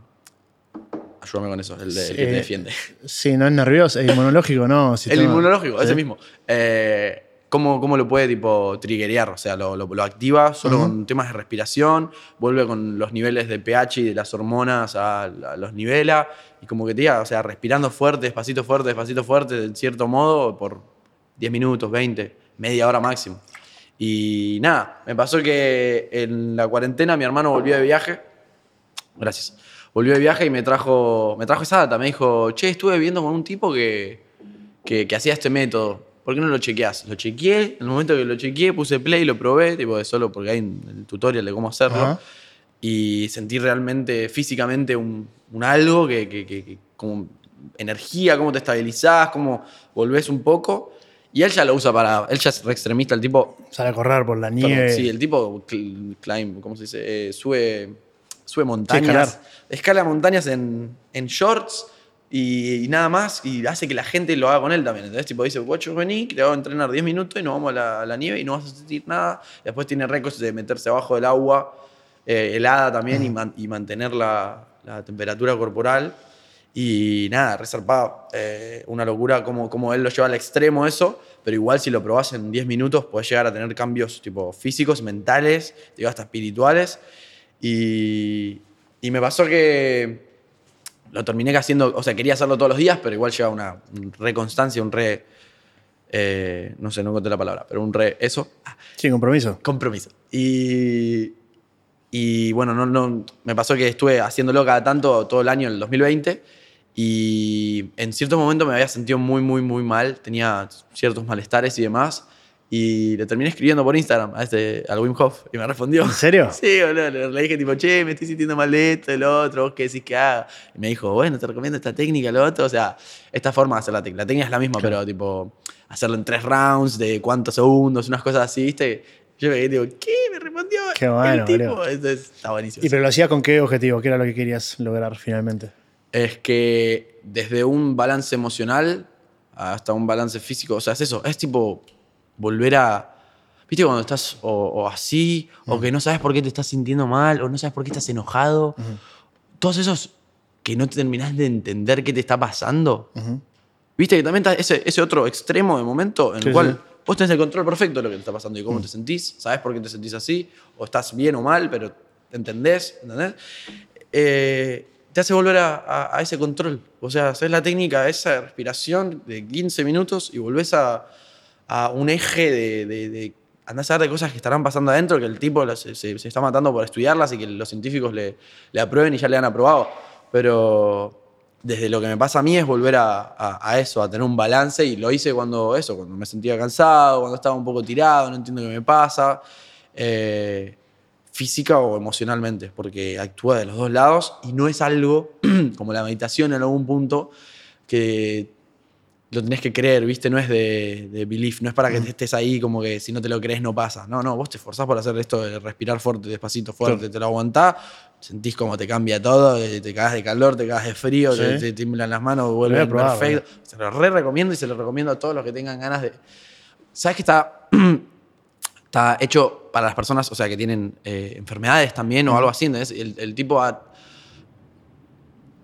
Ayúdame con eso, el, de- el que te Sí. defiende. Sí, no es nervioso, es inmunológico, ¿no? El Sistema- inmunológico, ese Sí. mismo. Eh, ¿cómo, cómo lo puede tipo triggerear? O sea, lo, lo- lo activa solo con temas de respiración, vuelve con los niveles de pH y de las hormonas a, a los nivela, y como que te diga, o sea, respirando fuerte, despacito fuerte, despacito fuerte, de cierto modo, por 10 minutos, 20, media hora máximo. Y nada, me pasó que en la cuarentena mi hermano volvió de viaje. Gracias. Volvió de viaje y me trajo, me trajo esa data. Me dijo, che, estuve viendo con un tipo que, que, que hacía este método. ¿Por qué no lo chequeás? Lo chequeé. En el momento que lo chequeé, puse play, lo probé, tipo, de solo porque hay el tutorial de cómo hacerlo. Ajá. Y sentí realmente, físicamente, un, un algo que, que- que- que como energía, cómo te estabilizás, cómo volvés un poco. Y él ya lo usa para. Él ya es re extremista, el tipo Sale a correr por la Perdón, nieve. sí, el tipo cl- climb, ¿cómo se dice? Eh, sube, sube montañas. escala montañas en, en shorts y, y nada más. Y hace que la gente lo haga con él también. Entonces, tipo, dice, guacho, vení, que te hago entrenar 10 minutos y nos vamos a la, a la nieve y no vas a sentir nada. Después tiene récords de meterse abajo del agua eh, helada también y, man- y mantener la, la temperatura corporal. Y nada, resarpado. Eh, una locura como, como él lo lleva al extremo eso, pero igual si lo probás en 10 minutos puedes llegar a tener cambios tipo físicos, mentales, digo, hasta espirituales. Y, y me pasó que lo terminé haciendo, o sea, quería hacerlo todos los días, pero igual lleva una un re constancia, un re... eh, no sé, no encontré la palabra, pero un re... Eso. Sí, compromiso. Compromiso. Y, y bueno, no, no, me pasó que estuve haciéndolo cada tanto todo el año, el 2020, y en cierto momento me había sentido muy, muy, muy mal, tenía ciertos malestares y demás, y le terminé escribiendo por Instagram a este, al Wim Hof, y me respondió. ¿En serio? *laughs* Sí, boludo, le, dije tipo, che, me estoy sintiendo mal de esto, de lo otro, ¿vos qué decís que haga? Y me dijo, bueno, te recomiendo esta técnica, lo otro, o sea, esta forma de hacer la técnica. La técnica es la misma, Claro. pero tipo, hacerlo en tres rounds, de cuántos segundos, unas cosas así, ¿viste? Yo me quedé digo, ¿qué? Me respondió Qué bueno, el tipo. boludo. Entonces, está buenísimo. ¿Y pero lo hacías con qué objetivo? ¿Qué era lo que querías lograr finalmente? Es que desde un balance emocional hasta un balance físico, o sea, es eso, es tipo volver a... ¿Viste cuando estás o, o así, o que no sabes por qué te estás sintiendo mal, o no sabes por qué estás enojado? Todos esos que no te terminás de entender qué te está pasando. Ujú. Viste que también está ese, ese otro extremo de momento en Sí, el cual sí. vos tenés el control perfecto de lo que te está pasando y cómo te sentís, sabes por qué te sentís así, o estás bien o mal, pero te entendés, ¿entendés? Eh, te hace volver a, a- a ese control. O sea, haces la técnica, esa respiración de 15 minutos y volvés a, a un eje de, de, de a de cosas que estarán pasando adentro, que el tipo se, está matando por estudiarlas y que los científicos le, aprueben y ya le han aprobado. Pero desde lo que me pasa a mí es volver a eso, a tener un balance y lo hice cuando eso, cuando me sentía cansado, cuando estaba un poco tirado, no entiendo qué me pasa, eh, física o emocionalmente, porque actúa de los dos lados y no es algo *clears throat* como la meditación en algún punto que lo tenés que creer, ¿viste? No es de, de belief, no es para que estés ahí como que si no te lo crees no pasa. No, no, vos te esforzás por hacer esto de respirar fuerte, despacito, fuerte, te lo aguantás, sentís como te cambia todo, eh, te cagas de calor, te cagas de frío, Sí. te, te tiemblan las manos, probar, perfecto. Se lo re recomiendo y se lo recomiendo a todos los que tengan ganas de... ¿Sabes que está, *clears throat* está hecho para las personas, o sea, que tienen eh, enfermedades también o algo así? ¿entendés? El, el tipo ha-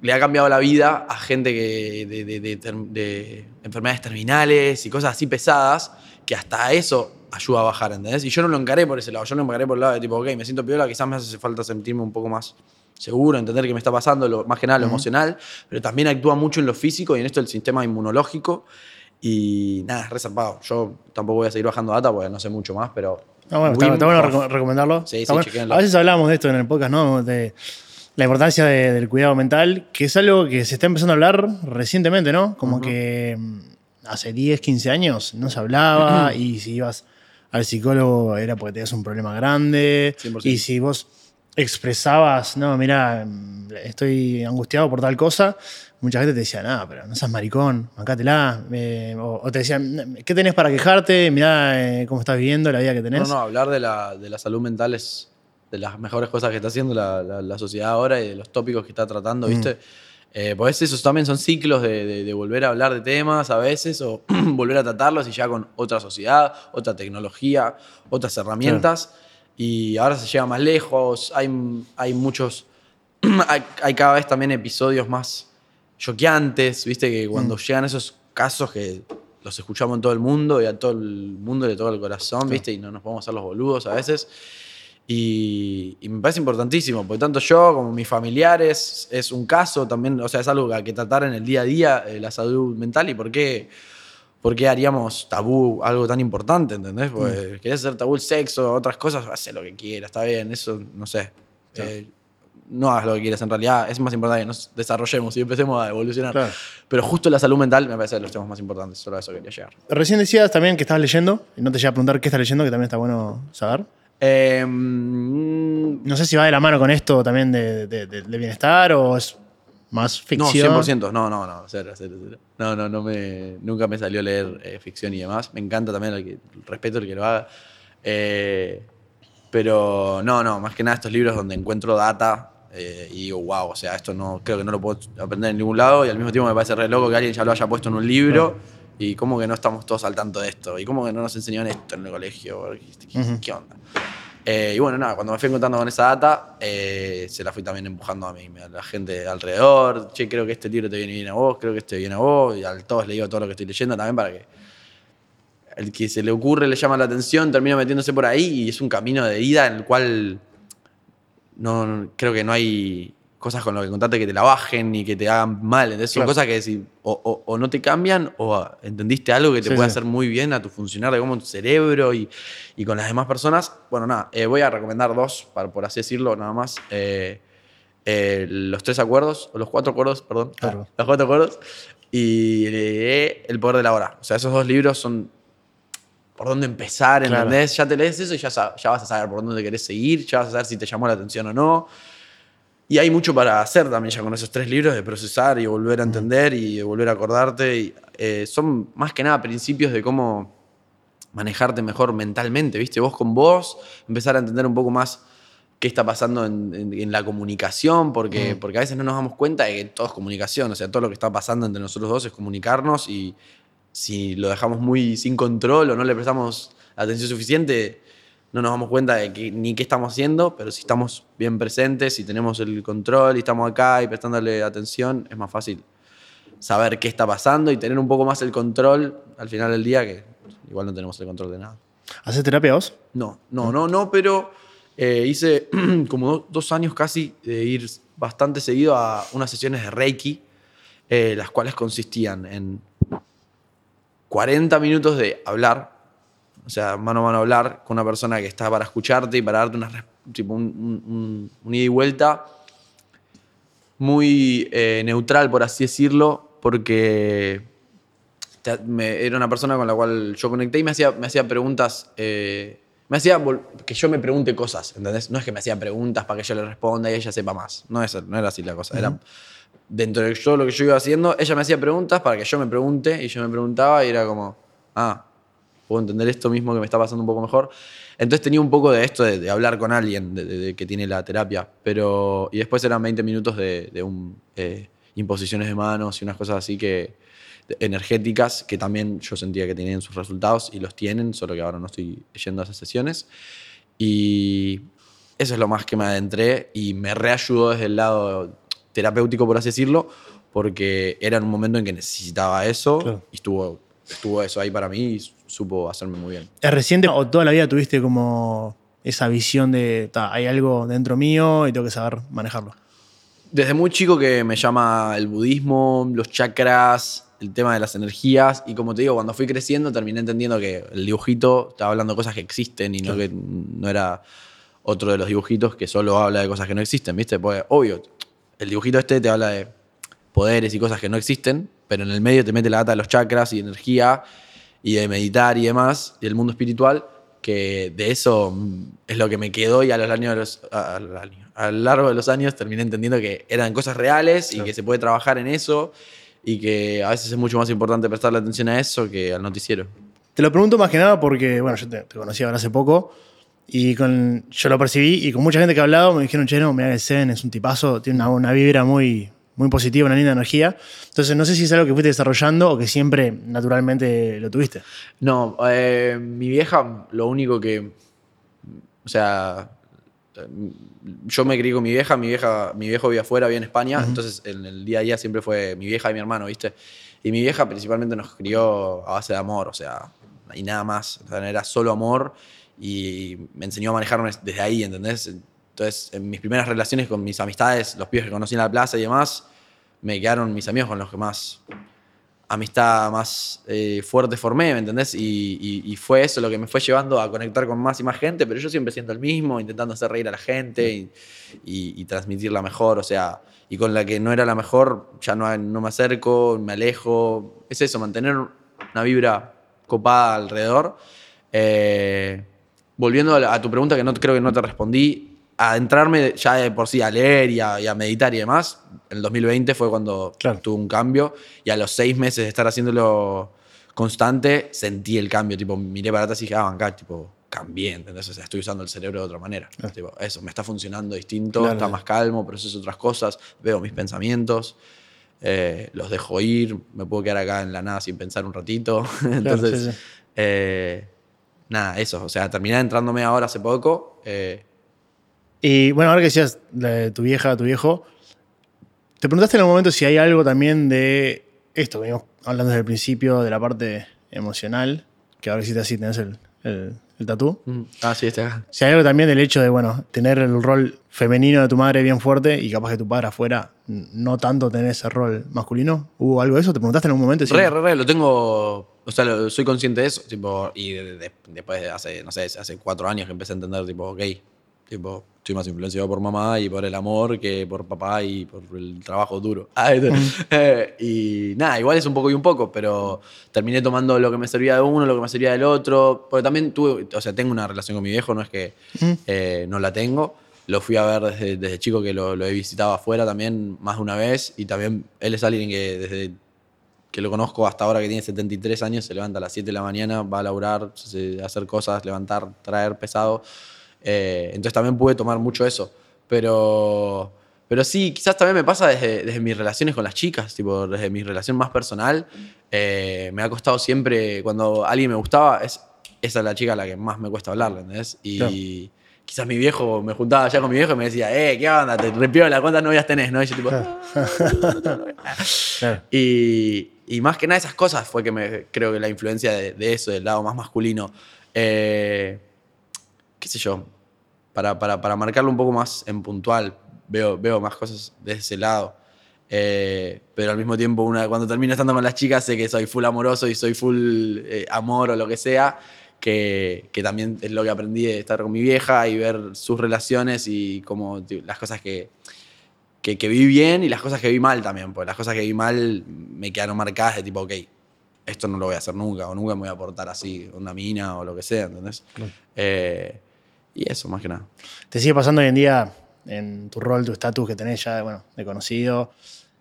le ha cambiado la vida a gente que de, de- de term- de enfermedades terminales y cosas así pesadas, que hasta eso ayuda a bajar, ¿entendés? Y yo no lo encaré por ese lado, yo lo encaré por el lado de tipo, ok, me siento piola, quizás me hace falta sentirme un poco más seguro, entender qué me está pasando, lo, más que nada lo emocional, pero también actúa mucho en lo físico y en esto el sistema inmunológico. Y nada, es resarpado. Yo tampoco voy a seguir bajando data porque no sé mucho más, pero. Ah, bueno, está, está bueno recomendarlo. Sí, Está sí, bueno. A veces hablamos de esto en el podcast, ¿no? De la importancia de- del cuidado mental, que es algo que se está empezando a hablar recientemente, ¿no? Como que mm, hace 10, 15 años no se hablaba y si ibas al psicólogo era porque tenías un problema grande 100%. y si vos expresabas, no, mira, mm, estoy angustiado por tal cosa, mucha gente te decía, no, pero no seas maricón, bancátela. eh, o, o te decían, ¿qué tenés para quejarte? Mirá eh, cómo estás viviendo, la vida que tenés. No, no, hablar de la, de la salud mental es de las mejores cosas que está haciendo la, la- la sociedad ahora y de los tópicos que está tratando, ¿viste? Eh, pues esos también son ciclos de, de- de volver a hablar de temas a veces o *clears throat* volver a tratarlos y ya con otra sociedad, otra tecnología, otras herramientas. Y ahora se llega más lejos, hay, hay muchos, *clears throat* hay, hay cada vez también episodios más choqueantes, ¿viste? Que cuando llegan esos casos que los escuchamos en todo el mundo y a todo el mundo le toca el corazón, ¿viste? Y no nos podemos hacer los boludos a veces. Y, y me parece importantísimo, porque tanto yo como mis familiares es un caso también, o sea, es algo que hay que tratar en el día a día, eh, la salud mental y por qué, por qué haríamos tabú algo tan importante, ¿entendés? Porque querés hacer tabú el sexo, otras cosas, hace lo que quieras, está bien, eso no sé. Eh, no hagas lo que quieras en realidad, es más importante que nos desarrollemos y empecemos a evolucionar. Claro. Pero justo la salud mental me parece de los temas más importantes, solo a eso quería llegar. Recién decías también que estabas leyendo, y no te llegué a preguntar qué estás leyendo, que también está bueno saber. Eh, mm, No sé si va de la mano con esto también de, de- de- de bienestar o es más ficción. No, 100%. No, no, no, cero, cero, cero. No, no, no me, nunca me salió leer eh, ficción y demás. Me encanta también el que, respeto el que lo haga. Eh, pero no, no, más que nada estos libros donde encuentro data eh, y digo, wow, o sea, esto no creo que no lo puedo aprender en ningún lado y al mismo tiempo me parece re loco que alguien ya lo haya puesto en un libro y cómo que no estamos todos al tanto de esto y cómo que no nos enseñaron esto en el colegio. ¿Qué, onda? Eh, y bueno, nada, cuando me fui encontrando con esa data, eh, se la fui también empujando a mí, a la gente alrededor. Che, creo que este libro te viene bien a vos, creo que este viene a vos. Y a todos le digo todo lo que estoy leyendo también para que el que se le ocurre, le llama la atención, termina metiéndose por ahí y es un camino de ida en el cual no, no- creo que no hay cosas con lo que contate que te la bajen ni que te hagan mal. Entonces son Claro. cosas que si, o, o- o no te cambian o entendiste algo que te Sí, puede sí. hacer muy bien a tu funcionar de cómo tu cerebro y, y con las demás personas. Bueno, nada, eh, voy a recomendar dos, para, por así decirlo, nada más. Eh, eh, los tres acuerdos, o los cuatro acuerdos, perdón. Claro. *laughs* Los cuatro acuerdos. Y eh, El poder de la hora. O sea, esos dos libros son por dónde empezar, Claro. ¿entendés? Ya te lees eso y ya, ya vas a saber por dónde querés seguir, ya vas a saber si te llamó la atención o no. Y hay mucho para hacer también ya con esos tres libros, de procesar y volver a entender y volver a acordarte. Y, eh, son más que nada principios de cómo manejarte mejor mentalmente, ¿viste? Vos con vos, empezar a entender un poco más qué está pasando en, en- en la comunicación, porque, porque a veces no nos damos cuenta de que todo es comunicación, o sea, todo lo que está pasando entre nosotros dos es comunicarnos y si lo dejamos muy sin control o no le prestamos atención suficiente, no nos damos cuenta de que, ni qué estamos haciendo, pero si estamos bien presentes, si tenemos el control y estamos acá y prestándole atención, es más fácil saber qué está pasando y tener un poco más el control al final del día, que igual no tenemos el control de nada. ¿Haces terapia vos? No, no, no, no, pero eh, hice *clears throat* como do- dos años casi de ir bastante seguido a unas sesiones de Reiki, eh, las cuales consistían en 40 minutos de hablar, o sea, mano a mano hablar con una persona que está para escucharte y para darte una, tipo un, un- ida y vuelta muy eh, neutral, por así decirlo, porque te- me- era una persona con la cual yo conecté y me hacía, me hacía preguntas, eh, me hacía que yo me pregunte cosas, ¿entendés? No es que me hacía preguntas para que yo le responda y ella sepa más, no, es, no era así la cosa, era dentro de todo lo que yo iba haciendo, ella me hacía preguntas para que yo me pregunte y yo me preguntaba y era como, ah, puedo entender esto mismo que me está pasando un poco mejor. Entonces tenía un poco de esto de, hablar con alguien de, que tiene la terapia, pero y después eran 20 minutos de, un, eh, imposiciones de manos y unas cosas así que energéticas que también yo sentía que tenían sus resultados y los tienen, solo que ahora no estoy yendo a esas sesiones. Y eso es lo más que me adentré y me reayudó desde el lado terapéutico, por así decirlo, porque era en un momento en que necesitaba eso y estuvo, estuvo eso ahí para mí y supo hacerme muy bien. ¿Es reciente o toda la vida tuviste como esa visión de hay algo dentro mío y tengo que saber manejarlo? Desde muy chico que me llama el budismo, los chakras, el tema de las energías y como te digo, cuando fui creciendo terminé entendiendo que el dibujito estaba hablando de cosas que existen y no que no era otro de los dibujitos que solo habla de cosas que no existen, ¿viste? Pues obvio, el dibujito este te habla de poderes y cosas que no existen, pero en el medio te mete la data de los chakras y energía y de meditar y demás, y el mundo espiritual, que de eso es lo que me quedó y a, los años, a, a, lo largo de los años terminé entendiendo que eran cosas reales y que se puede trabajar en eso y que a veces es mucho más importante prestarle atención a eso que al noticiero. Te lo pregunto más que nada porque, bueno, yo te, conocí ahora hace poco y con, yo lo percibí y con mucha gente que ha hablado me dijeron, che, no, mira que Zen es un tipazo, tiene una, una, vibra muy, muy positiva, una linda energía. Entonces, no sé si es algo que fuiste desarrollando o que siempre naturalmente lo tuviste. No, eh, mi vieja, lo único que. O sea, yo me crié con mi vieja, mi vieja, mi viejo vivía afuera, vivía en España, entonces en el día a día siempre fue mi vieja y mi hermano, ¿viste? Y mi vieja principalmente nos crió a base de amor, o sea, y nada más, o sea, era solo amor y me enseñó a manejarme desde ahí, ¿entendés? Entonces, en mis primeras relaciones con mis amistades, los pibes que conocí en la plaza y demás, me quedaron mis amigos con los que más amistad más eh, fuerte formé, ¿me entendés? Y, fue eso lo que me fue llevando a conectar con más y más gente, pero yo siempre siento el mismo, intentando hacer reír a la gente y, transmitirla mejor, o sea, y con la que no era la mejor, ya no, no me acerco, me alejo. Es eso, mantener una vibra copada alrededor. Eh, volviendo a, tu pregunta, que no creo que no te respondí, a entrarme ya de por sí a leer y a, meditar y demás, en el 2020 fue cuando tuve un cambio y a los seis meses de estar haciéndolo constante, sentí el cambio, tipo, miré para atrás y dije, ah, acá, tipo, cambié, ¿entendés? O sea, estoy usando el cerebro de otra manera. Tipo, eso, me está funcionando distinto, está más calmo, proceso otras cosas, veo mis pensamientos, eh, los dejo ir, me puedo quedar acá en la nada sin pensar un ratito. *laughs* Entonces, eh, nada, eso, o sea, terminé entrándome ahora hace poco. Eh, y bueno, ahora que decías de tu vieja, tu viejo, te preguntaste en algún momento si hay algo también de esto, venimos hablando desde el principio de la parte emocional, que ahora hiciste así, tenés el, el, el tatú. Mm. Ah, sí, está acá. Si hay algo también del hecho de, bueno, tener el rol femenino de tu madre bien fuerte y capaz que tu padre afuera no tanto tener ese rol masculino. ¿Hubo algo de eso? ¿Te preguntaste en algún momento? Re, re, re, lo tengo, o sea, soy consciente de eso, tipo, y después de hace, no sé, hace cuatro años que empecé a entender, tipo, ok, tipo, estoy más influenciado por mamá y por el amor que por papá y por el trabajo duro. *laughs* Ah, eh, y nada, igual es un poco y un poco, pero terminé tomando lo que me servía de uno, lo que me servía del otro. Porque también tuve, o sea, tengo una relación con mi viejo, no es que eh, no la tengo. Lo fui a ver desde, chico que lo, he visitado afuera también más de una vez. Y también él es alguien que desde que lo conozco hasta ahora que tiene 73 años, se levanta a las 7 de la mañana, va a laburar, hacer cosas, levantar, traer pesado eh, entonces también pude tomar mucho eso. Pero, pero sí, quizás también me pasa desde, mis relaciones con las chicas, tipo, desde mi relación más personal. Eh, me ha costado siempre, cuando alguien me gustaba, es, esa es la chica a la que más me cuesta hablarle, ¿entendés? Y quizás mi viejo, me juntaba ya con mi viejo y me decía, eh, ¿qué onda? Te repito la cuántas novias tenés, ¿no? Y yo tipo, y, y, más que nada esas cosas fue que me, creo que la influencia de, de eso, del lado más masculino. Eh, qué sé yo, para, para, para, marcarlo un poco más en puntual, veo, veo más cosas de ese lado. Eh, pero al mismo tiempo, una, cuando termino estando con las chicas, sé que soy full amoroso y soy full eh, amor o lo que sea, que, que, también es lo que aprendí de estar con mi vieja y ver sus relaciones y como las cosas que, que, que, vi bien y las cosas que vi mal también, porque las cosas que vi mal me quedaron marcadas de tipo, ok, esto no lo voy a hacer nunca, o nunca me voy a aportar así, una mina o lo que sea, ¿entendés? Eh, y eso, más que nada. ¿Te sigue pasando hoy en día en tu rol, tu estatus que tenés ya bueno, de conocido?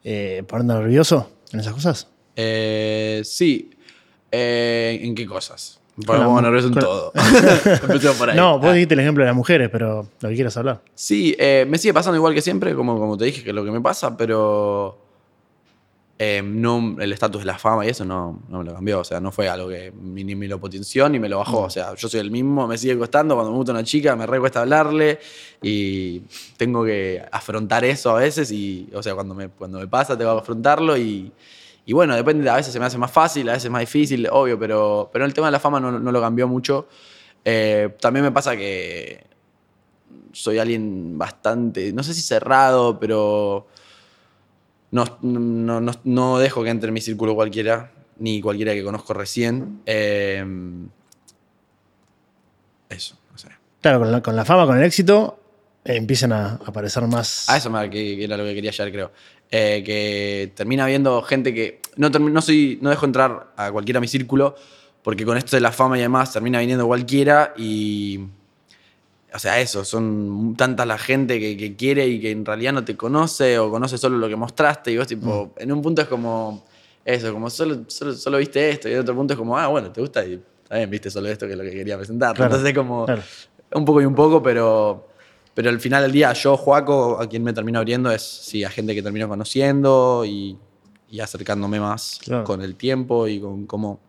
eh, nervioso en esas cosas? Eh, sí. Eh, ¿En qué cosas? Mu- nervioso en con- todo. *laughs* Empecemos por ahí. No, vos Ah. dijiste el ejemplo de las mujeres, pero lo que quieras hablar. Sí, eh, me sigue pasando igual que siempre, como, como te dije, que es lo que me pasa, pero eh, no, el estatus de la fama y eso no, no me lo cambió. O sea, no fue algo que ni, me lo potenció ni me lo bajó. O sea, yo soy el mismo, me sigue costando. Cuando me gusta una chica, me re cuesta hablarle y tengo que afrontar eso a veces. Y, o sea, cuando me, cuando me pasa, tengo que afrontarlo y. Y bueno, depende, a veces se me hace más fácil, a veces más difícil, obvio, pero, pero el tema de la fama no, no lo cambió mucho. Eh, también me pasa que soy alguien bastante, no sé si cerrado, pero no, no, no, no dejo que entre en mi círculo cualquiera, ni cualquiera que conozco recién. Eh, eso, no sé. Claro, con la, con la fama, con el éxito, eh, empiezan a aparecer más. A eso me, que, que era lo que quería llegar, creo. Eh, que termina viendo gente que. No, no, soy, no dejo entrar a cualquiera a mi círculo, porque con esto de la fama y demás termina viniendo cualquiera y. O sea, eso, son tanta la gente que, que quiere y que en realidad no te conoce o conoce solo lo que mostraste. Y vos, tipo, en un punto es como. Eso, como solo, solo, solo viste esto. Y en otro punto es como, ah, bueno, te gusta y también viste solo esto que es lo que quería presentar. Claro, Entonces es como. claro. Un poco y un poco, pero, pero al final del día, yo, Joaco, a quien me termino abriendo es sí, a gente que termino conociendo y, y acercándome más Claro. con el tiempo y con cómo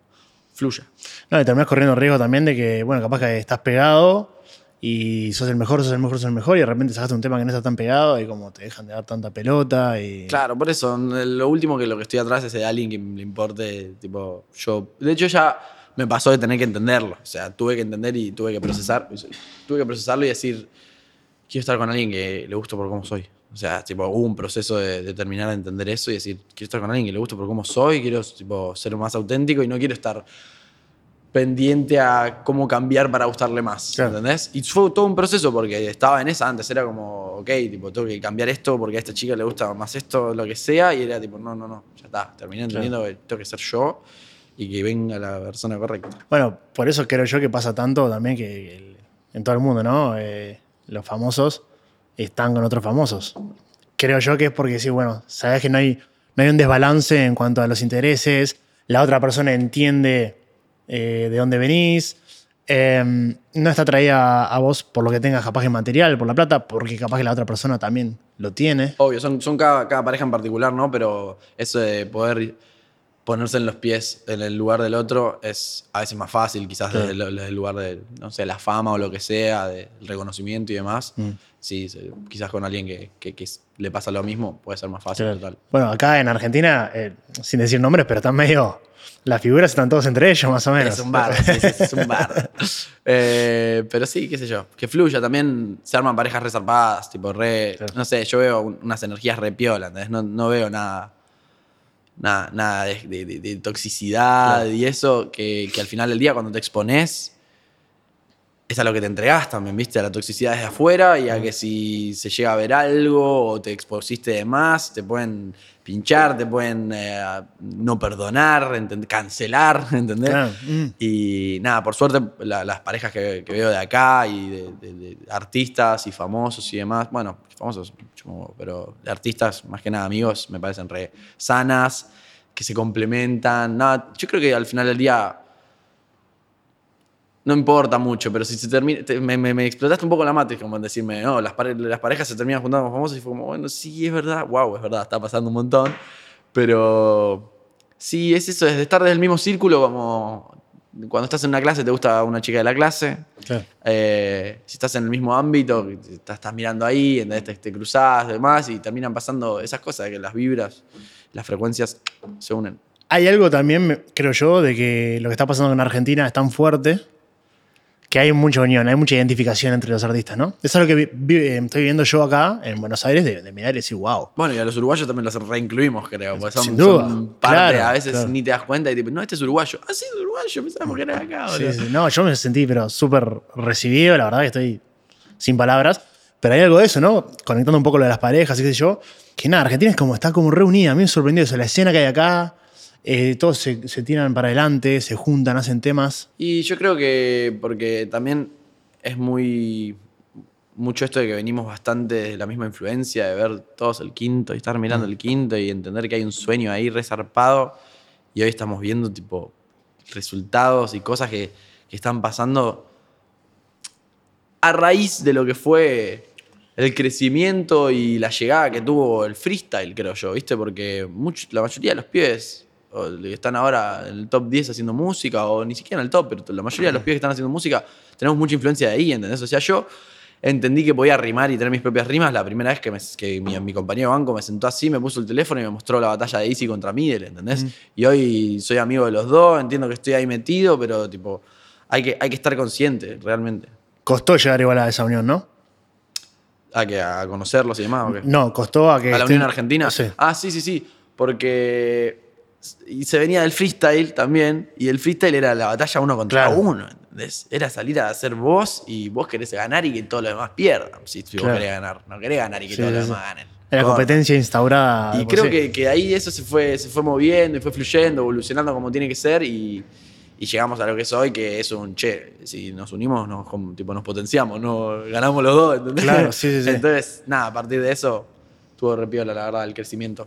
fluya. No, y terminás corriendo riesgo también de que, bueno, capaz que estás pegado y sos el mejor, sos el mejor, sos el mejor, y de repente sacaste un tema que no está tan pegado y como te dejan de dar tanta pelota y. Claro, por eso, lo último que lo que estoy atrás es de alguien que le importe, tipo, yo. De hecho, ya me pasó de tener que entenderlo. O sea, tuve que entender y tuve que procesar. Tuve que procesarlo y decir, quiero estar con alguien que le gusto por cómo soy. O sea, tipo, hubo un proceso de, de terminar de entender eso y decir, quiero estar con alguien que le gusto por cómo soy, quiero tipo, ser más auténtico y no quiero estar pendiente a cómo cambiar para gustarle más, Claro. ¿entendés? Y fue todo un proceso porque estaba en esa antes, era como, ok, tipo, tengo que cambiar esto porque a esta chica le gusta más esto, lo que sea, y era tipo, no, no, no, ya está, terminé entendiendo que tengo que ser yo y que venga la persona correcta. Bueno, por eso creo yo que pasa tanto también que el- en todo el mundo, ¿no? Eh, los famosos están con otros famosos. Creo yo que es porque sí, bueno, sabes que no hay, no hay un desbalance en cuanto a los intereses, la otra persona entiende eh, de dónde venís, eh, no está atraída a vos por lo que tengas capaz que material, por la plata, porque capaz que la otra persona también lo tiene. Obvio, son, son cada, cada pareja en particular, ¿no? Pero eso de poder ponerse en los pies en el lugar del otro es a veces más fácil, quizás desde, el, desde el lugar de, no sé, la fama o lo que sea, del reconocimiento y demás. Mm. Sí, quizás con alguien que, que- que s- le pasa lo mismo puede ser más fácil. Claro. Bueno, acá en Argentina, eh, sin decir nombres, pero están medio. Las figuras están todos entre ellos, más o menos. Es un bar, sí, sí, es un bar. *laughs* Eh, pero sí, qué sé yo, que fluya. También se arman parejas resarpadas, tipo re. Claro. No sé, yo veo un- unas energías re piola, ¿entendés? No, no veo nada. Nada, nada de, de- de- de toxicidad Claro. y eso, que, que al final del día, cuando te expones, es a lo que te entregas también, ¿viste? A la toxicidad desde afuera y a que si se llega a ver algo o te expusiste de más, te pueden pinchar, te pueden eh, no perdonar, entend- cancelar, *laughs* ¿entendés? Claro, mm. Y nada, por suerte la- las parejas que, que veo de acá y de, de- de artistas y famosos y demás, bueno, famosos, pero de artistas más que nada amigos, me parecen re sanas, que se complementan. Nada, yo creo que al final del día no importa mucho, pero si se termina, te- me, me- me explotaste un poco la matriz, como en decirme, no, las, pare- las parejas se terminan juntando con famosos y fue como, bueno, sí, es verdad, wow, es verdad, está pasando un montón, pero sí, es eso, es de estar del mismo círculo, como cuando estás en una clase te gusta una chica de la clase, Claro. eh, si estás en el mismo ámbito, estás, estás mirando ahí, te, te cruzás, demás, y terminan pasando esas cosas, que las vibras, las frecuencias se unen. Hay algo también, creo yo, de que lo que está pasando en Argentina es tan fuerte que hay mucha unión, hay mucha identificación entre los artistas, ¿no? Eso es lo que vi- vi- eh, estoy viendo yo acá en Buenos Aires, de, de mirar y decir, wow. Bueno, y a los uruguayos también los reincluimos, creo. Porque son, Sin duda, son parte, claro, a veces claro. ni te das cuenta y tipo, no, este es uruguayo. Ah, sí, es uruguayo, pensábamos que era acá, Sí, sí, No, yo me sentí, pero súper recibido, la verdad que estoy sin palabras. Pero hay algo de eso, ¿no? Conectando un poco lo de las parejas, y qué sé yo. Que nada, Argentina es como, está como reunida. A mí me sorprendió eso, la escena que hay acá. Eh, todos se, se tiran para adelante, se juntan, hacen temas. Y yo creo que porque también es muy, mucho esto de que venimos bastante de la misma influencia, de ver todos el quinto y estar mirando el quinto y entender que hay un sueño ahí resarpado. Y hoy estamos viendo tipo resultados y cosas que, que están pasando a raíz de lo que fue el crecimiento y la llegada que tuvo el freestyle, creo yo, ¿viste? Porque mucho, la mayoría de los pies que están ahora en el top 10 haciendo música, o ni siquiera en el top, pero la mayoría de los *laughs* pies que están haciendo música, tenemos mucha influencia de ahí, ¿entendés? O sea, yo entendí que podía rimar y tener mis propias rimas la primera vez que, que mi, compañero banco me sentó así, me puso el teléfono y me mostró la batalla de Easy contra Middle, ¿entendés? Y hoy soy amigo de los dos, entiendo que estoy ahí metido, pero tipo, hay que, hay que estar consciente, realmente. Costó llegar igual a esa unión, ¿no? ¿A, que, a conocerlos y demás? No, costó a que... ¿A la Unión Argentina? Sí. Ah, sí, sí, sí. Porque y se venía del freestyle también, y el freestyle era la batalla uno contra uno. Era salir a hacer vos y vos querés ganar y que todos los demás pierdan. Si, vos querés ganar, no querés ganar y que todos los demás ganen. Era competencia instaurada. Y creo que, que, ahí eso se fue, se fue moviendo y fue fluyendo, evolucionando como tiene que ser y, y llegamos a lo que es hoy, que es un che. Si nos unimos, nos, tipo, nos potenciamos, no ganamos los dos, ¿entendés? Claro, sí, sí, Entonces, nada, a partir de eso tuvo repiola, la verdad, el crecimiento.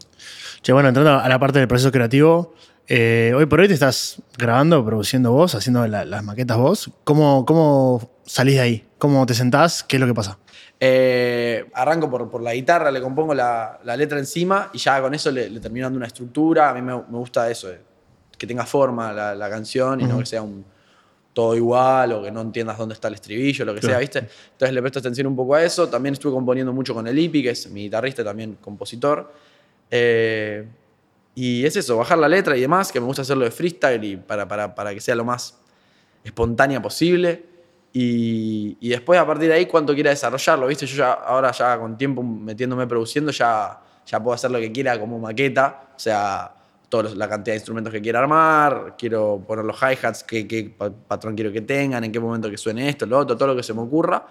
Che, bueno, entrando a la parte del proceso creativo, eh, hoy por hoy te estás grabando, produciendo vos, haciendo las maquetas vos. ¿Cómo, ¿Cómo salís de ahí? ¿Cómo te sentás? ¿Qué es lo que pasa? Eh, arranco por, por, la guitarra, le compongo la, la, letra encima y ya con eso le, termino dando una estructura. A mí me, me gusta eso, que tenga forma la, la canción y no que sea un, todo igual o que no entiendas dónde está el estribillo, lo que sea, ¿viste? Entonces le presto atención un poco a eso. También estuve componiendo mucho con el Ipi, que es mi guitarrista, también compositor. Eh, y es eso, bajar la letra y demás, que me gusta hacerlo de freestyle y para, para, para que sea lo más espontánea posible. Y, y, después a partir de ahí cuánto quiera desarrollarlo, ¿viste? Yo ya, ahora ya con tiempo metiéndome produciendo ya, ya puedo hacer lo que quiera como maqueta, o sea, toda la cantidad de instrumentos que quiera armar, quiero poner los hi-hats, qué, patrón quiero que tengan, en qué momento que suene esto, lo otro, todo lo que se me ocurra.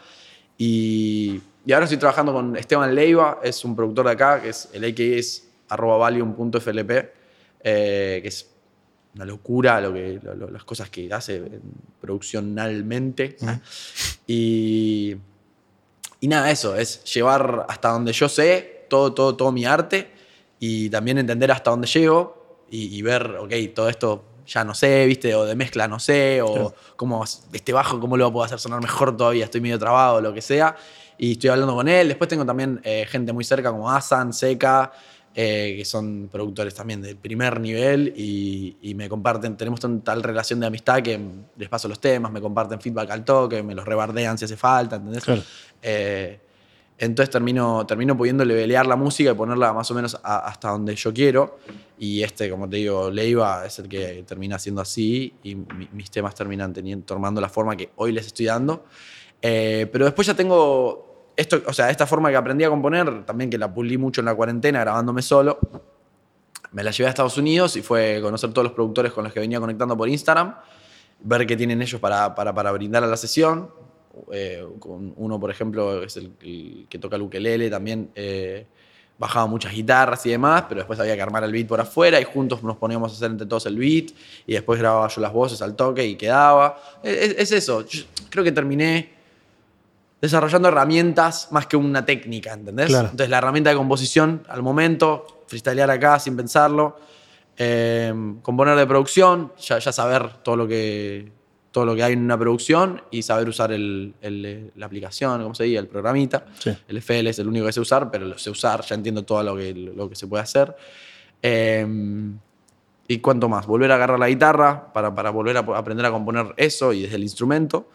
Y, y ahora estoy trabajando con Esteban Leiva, es un productor de acá, que es el AKA es arroba valium.flp, eh, que es una locura lo que, las cosas que hace produccionalmente. Y, y nada, eso, es llevar hasta donde yo sé todo, todo, todo mi arte y también entender hasta dónde llego y, ver, ok, todo esto ya no sé, ¿viste? O de mezcla no sé, o cómo este bajo, cómo lo puedo hacer sonar mejor todavía, estoy medio trabado, lo que sea. Y estoy hablando con él. Después tengo también eh, gente muy cerca como Asan, Seca, eh, que son productores también de primer nivel y, me comparten, tenemos tal relación de amistad que les paso los temas, me comparten feedback al toque, me los rebardean si hace falta, ¿entendés? Eh, entonces termino, termino pudiendo levelear la música y ponerla más o menos hasta donde yo quiero. Y este, como te digo, Leiva es el que termina siendo así y mis temas terminan teniendo, tomando la forma que hoy les estoy dando. Eh, pero después ya tengo esto, o sea, esta forma que aprendí a componer, también que la pulí mucho en la cuarentena grabándome solo. Me la llevé a Estados Unidos y fue conocer todos los productores con los que venía conectando por Instagram, ver qué tienen ellos para, para, para brindar a la sesión, eh, con uno, por ejemplo, es el, que toca el ukelele, también eh, bajaba muchas guitarras y demás, pero después había que armar el beat por afuera y juntos nos poníamos a hacer entre todos el beat y después grababa yo las voces al toque y quedaba. Es, eso, creo que terminé desarrollando herramientas más que una técnica, ¿entendés? Entonces la herramienta de composición al momento, freestylear acá sin pensarlo, eh, componer de producción, ya, ya saber todo lo que todo lo que hay en una producción y saber usar el, la aplicación, ¿cómo se dice? El programita. El FL es el único que sé usar, pero lo sé usar, ya entiendo todo lo que, lo que se puede hacer. Em, y cuánto más, volver a agarrar la guitarra para, para, volver a aprender a componer eso y desde el instrumento.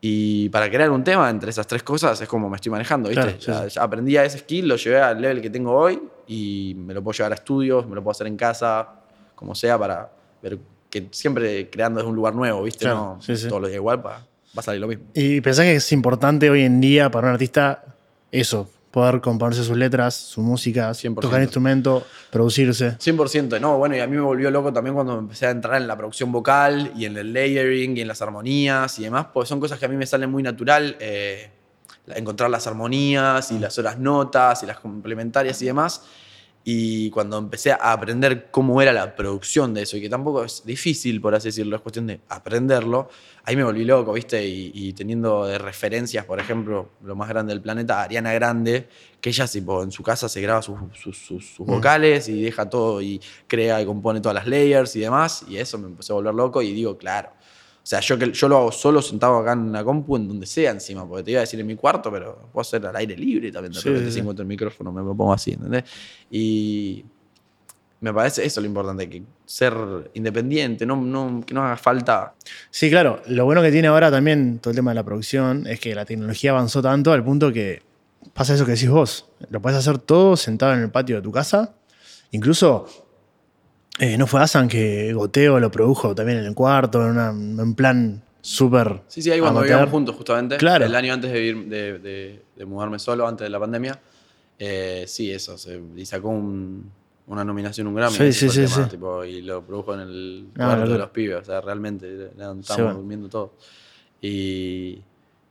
Y para crear un tema entre esas tres cosas es como me estoy manejando, ¿viste? ya, ya, aprendí a ese skill, lo llevé al level que tengo hoy y me lo puedo llevar a estudios, me lo puedo hacer en casa, como sea, para ver que siempre creando desde un lugar nuevo, ¿viste? no, Todo lo igual va, a salir lo mismo. ¿Y pensás que es importante hoy en día para un artista eso? Poder componerse sus letras, su música, 100%. tocar instrumento, producirse. 100%, no, bueno, y a mí me volvió loco también cuando empecé a entrar en la producción vocal y en el layering y en las armonías y demás, porque son cosas que a mí me salen muy natural. Eh, encontrar las armonías y mm. las horas notas y las complementarias y demás. Y cuando empecé a aprender cómo era la producción de eso, y que tampoco es difícil, por así decirlo, es cuestión de aprenderlo, ahí me volví loco, ¿viste? Y, teniendo de referencias, por ejemplo, lo más grande del planeta, Ariana Grande, que ella tipo, en su casa se graba sus, sus, mm. vocales y deja todo y crea y compone todas las layers y demás, y eso me empezó a volver loco y digo, claro, o sea, yo, yo lo hago solo sentado acá en la compu, en donde sea encima, porque te iba a decir en mi cuarto, pero puedo hacer al aire libre también. De repente, si encuentro el micrófono, me lo pongo así, ¿entendés? Y me parece eso lo importante, que ser independiente, no, no, que no haga falta. Sí, claro. Lo bueno que tiene ahora también todo el tema de la producción es que la tecnología avanzó tanto al punto que pasa eso que decís vos. Lo puedes hacer todo sentado en el patio de tu casa. Incluso eh, ¿No fue Asan que Goteo lo produjo también en el cuarto, en, un plan súper. Sí, sí, ahí cuando vivíamos juntos, justamente. Claro. El año antes de, de, mudarme solo, antes de la pandemia. Eh, sí, eso. y sacó una nominación, un Grammy. Sí, sí, sí, sí. y lo produjo en el ah, cuarto de los pibes. O sea, realmente estábamos durmiendo todo. Y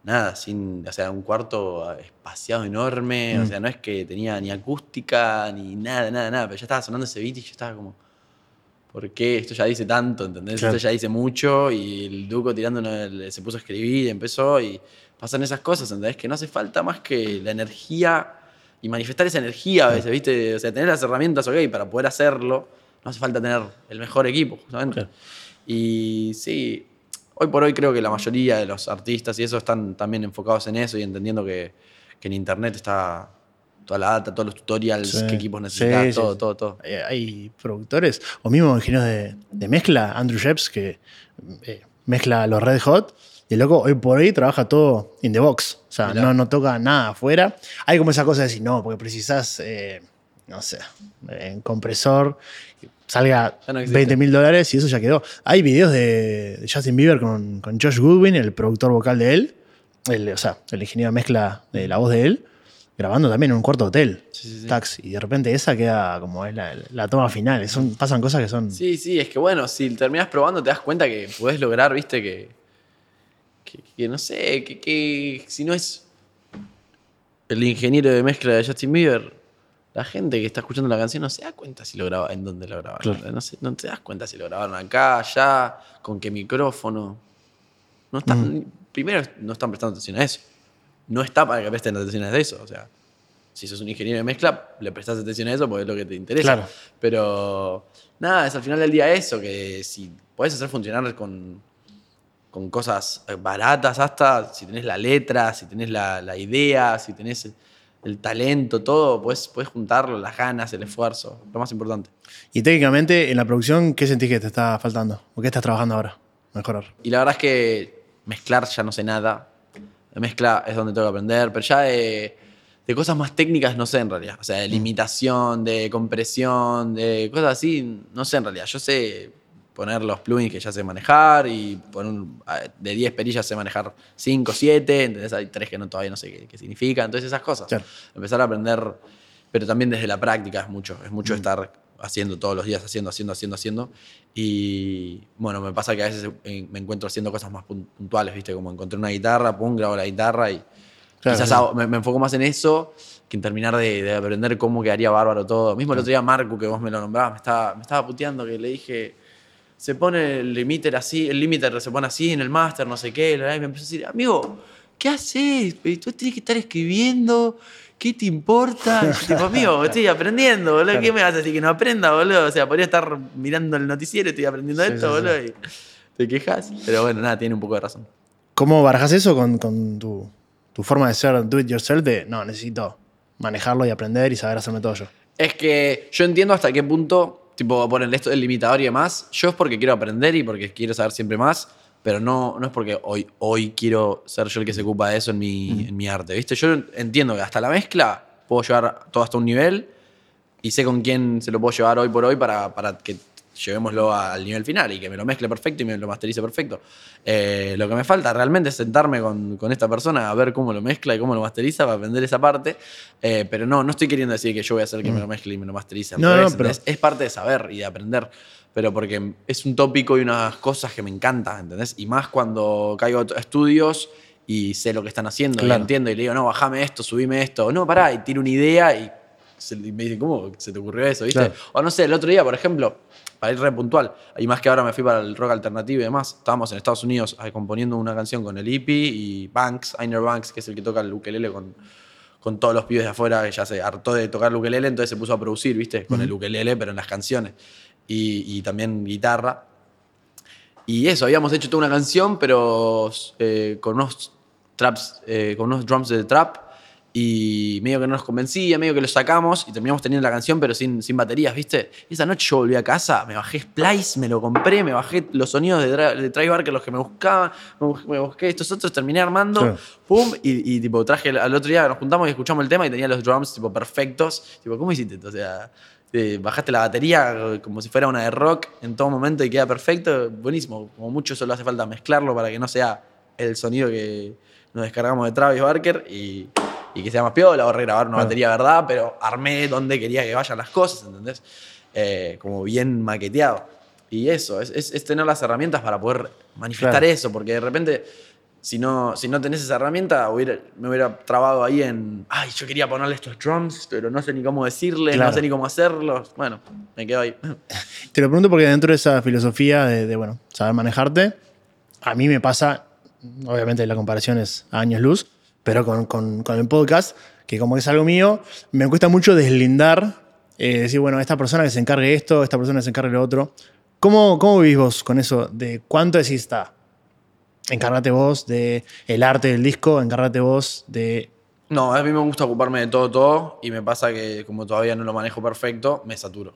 nada, sin, o sea, un cuarto espaciado enorme, o mm. sea, no es que tenía ni acústica, ni nada, nada, nada, pero ya estaba sonando ese beat y yo estaba como, ¿por qué? Esto ya dice tanto, ¿entendés? Esto ya dice mucho y el Duco tirando se puso a escribir y empezó y pasan esas cosas, ¿entendés? Que no hace falta más que la energía y manifestar esa energía a veces, ¿viste? O sea, tener las herramientas, ok, para poder hacerlo, no hace falta tener el mejor equipo, justamente. Y sí, hoy por hoy creo que la mayoría de los artistas y eso están también enfocados en eso y entendiendo que, que en Internet está toda la data, todos los tutorials, qué equipos necesitas, todo, todo, todo. Hay, productores, o mismo ingenieros de, de mezcla, Andrew Sheps, que eh, mezcla los Red Hot, y el loco hoy por hoy trabaja todo in the box. O sea, no, no toca nada afuera. Hay como esa cosa de decir, no, porque precisas, eh, no sé, en compresor, salga 20 mil dólares y eso ya quedó. Hay videos de, Justin Bieber con, con, Josh Goodwin, el productor vocal de él, el, o sea, el ingeniero de mezcla de la voz de él grabando también en un cuarto hotel, taxi, y de repente esa queda como es la, toma final. Son, pasan cosas que son. Sí, sí, es que bueno, si terminas probando te das cuenta que puedes lograr, viste, que, que, no sé, que, si no es el ingeniero de mezcla de Justin Bieber, la gente que está escuchando la canción no se da cuenta si lo graba, en dónde lo grabaron. No, no te das cuenta si lo grabaron acá, allá, con qué micrófono. No están, Primero no están prestando atención a eso no está para que presten atención a eso. O sea, si sos un ingeniero de mezcla, le prestas atención a eso porque es lo que te interesa. Pero nada, es al final del día eso, que si puedes hacer funcionar con, con cosas baratas hasta, si tenés la letra, si tenés la, idea, si tenés el, talento, todo, puedes, puedes juntarlo, las ganas, el esfuerzo, lo más importante. Y técnicamente, en la producción, ¿qué sentís que te está faltando? ¿O qué estás trabajando ahora? Mejorar. Y la verdad es que mezclar ya no sé nada mezcla es donde tengo que aprender, pero ya de, cosas más técnicas no sé en realidad. O sea, de mm. limitación, de compresión, de cosas así, no sé en realidad. Yo sé poner los plugins que ya sé manejar y de 10 perillas sé manejar 5, 7, entonces hay 3 que no, todavía no sé qué, significa, entonces esas cosas. Empezar a aprender, pero también desde la práctica es mucho, es mucho mm. estar haciendo todos los días, haciendo, haciendo, haciendo, haciendo. Y bueno, me pasa que a veces eh, me encuentro haciendo cosas más puntuales, ¿viste? Como encontré una guitarra, pum, grabo la guitarra y quizás me, enfoco más en eso que en terminar de, aprender cómo quedaría bárbaro todo. Mismo el otro día Marco, que vos me lo nombrabas, me estaba, me estaba puteando que le dije, se pone el limiter así, el limiter se pone así en el máster, no sé qué, y me empezó a decir, amigo, ¿qué haces? Tú tienes que estar escribiendo ¿qué te importa? tipo, amigo, *laughs* estoy aprendiendo, boludo. ¿Qué me vas a decir que no aprenda, boludo? O sea, podría estar mirando el noticiero y estoy aprendiendo esto, boludo. Y te quejas. Pero bueno, nada, tiene un poco de razón. ¿Cómo barajas eso con, tu, forma de ser do it yourself? De no, necesito manejarlo y aprender y saber hacerme todo yo. Es que yo entiendo hasta qué punto, tipo, ponerle esto del limitador y demás. Yo es porque quiero aprender y porque quiero saber siempre más pero no, no es porque hoy, hoy quiero ser yo el que se ocupa de eso en mi, mm. en mi arte, ¿viste? Yo entiendo que hasta la mezcla puedo llevar todo hasta un nivel y sé con quién se lo puedo llevar hoy por hoy para, para que llevémoslo al nivel final y que me lo mezcle perfecto y me lo masterice perfecto. Eh, lo que me falta realmente es sentarme con, con, esta persona a ver cómo lo mezcla y cómo lo masteriza para aprender esa parte. Eh, pero no, no estoy queriendo decir que yo voy a hacer que me lo mm. mezcle y me lo masterice. No, no, pero... es, parte de saber y de aprender pero porque es un tópico y unas cosas que me encantan, ¿entendés? Y más cuando caigo a estudios y sé lo que están haciendo y entiendo y le digo, no, bajame esto, subime esto, no, pará, y tiro una idea y se- y me dicen, ¿cómo se te ocurrió eso? ¿Viste? Claro. O no sé, el otro día, por ejemplo, para ir re puntual, y más que ahora me fui para el rock alternativo y demás, estábamos en Estados Unidos eh, componiendo una canción con el Ipi y Banks, Einer Banks, que es el que toca el ukelele con, con todos los pibes de afuera, que ya se hartó de tocar el ukelele, entonces se puso a producir, ¿viste? Con el ukelele, pero en las canciones. Y, y también guitarra. Y eso, habíamos hecho toda una canción, pero eh, con unos traps, eh, con unos drums de trap. Y medio que no nos convencía, medio que lo sacamos y terminamos teniendo la canción, pero sin, sin baterías, ¿viste? Y esa noche yo volví a casa, me bajé Splice, me lo compré, me bajé los sonidos de, de Travis Barker, los que me buscaban, me bus- me busqué estos otros, terminé armando, Claro. pum, y, y, tipo traje al- otro día, nos juntamos y escuchamos el tema y tenía los drums tipo perfectos. Tipo, ¿cómo hiciste? O sea, eh, bajaste la batería como si fuera una de rock en todo momento y queda perfecto, buenísimo. Como mucho solo hace falta mezclarlo para que no sea el sonido que nos descargamos de Travis Barker y, y que sea más piola o regrabar una batería verdad, pero armé donde quería que vayan las cosas, ¿entendés? Eh, como bien maqueteado. Y eso, es, es- es tener las herramientas para poder manifestar Claro. eso, porque de repente, si no, si no tenés esa herramienta, hubiera- me hubiera trabado ahí en, ay, yo quería ponerle estos drums, pero no sé ni cómo decirle, Claro. no sé ni cómo hacerlos. Bueno, me quedo ahí. *laughs* Te lo pregunto porque dentro de esa filosofía de, de, bueno, saber manejarte, a mí me pasa, obviamente la comparación es a años luz, pero con, con- con el podcast, que como es algo mío, me cuesta mucho deslindar, eh, decir, bueno, esta persona que se encargue de esto, esta persona que se encargue de lo otro. ¿Cómo, cómo vivís vos con eso? ¿De cuánto decís está? Encárgate vos de el arte del disco, encárgate vos de... No, a mí me gusta ocuparme de todo, todo, y me pasa que como todavía no lo manejo perfecto, me saturo.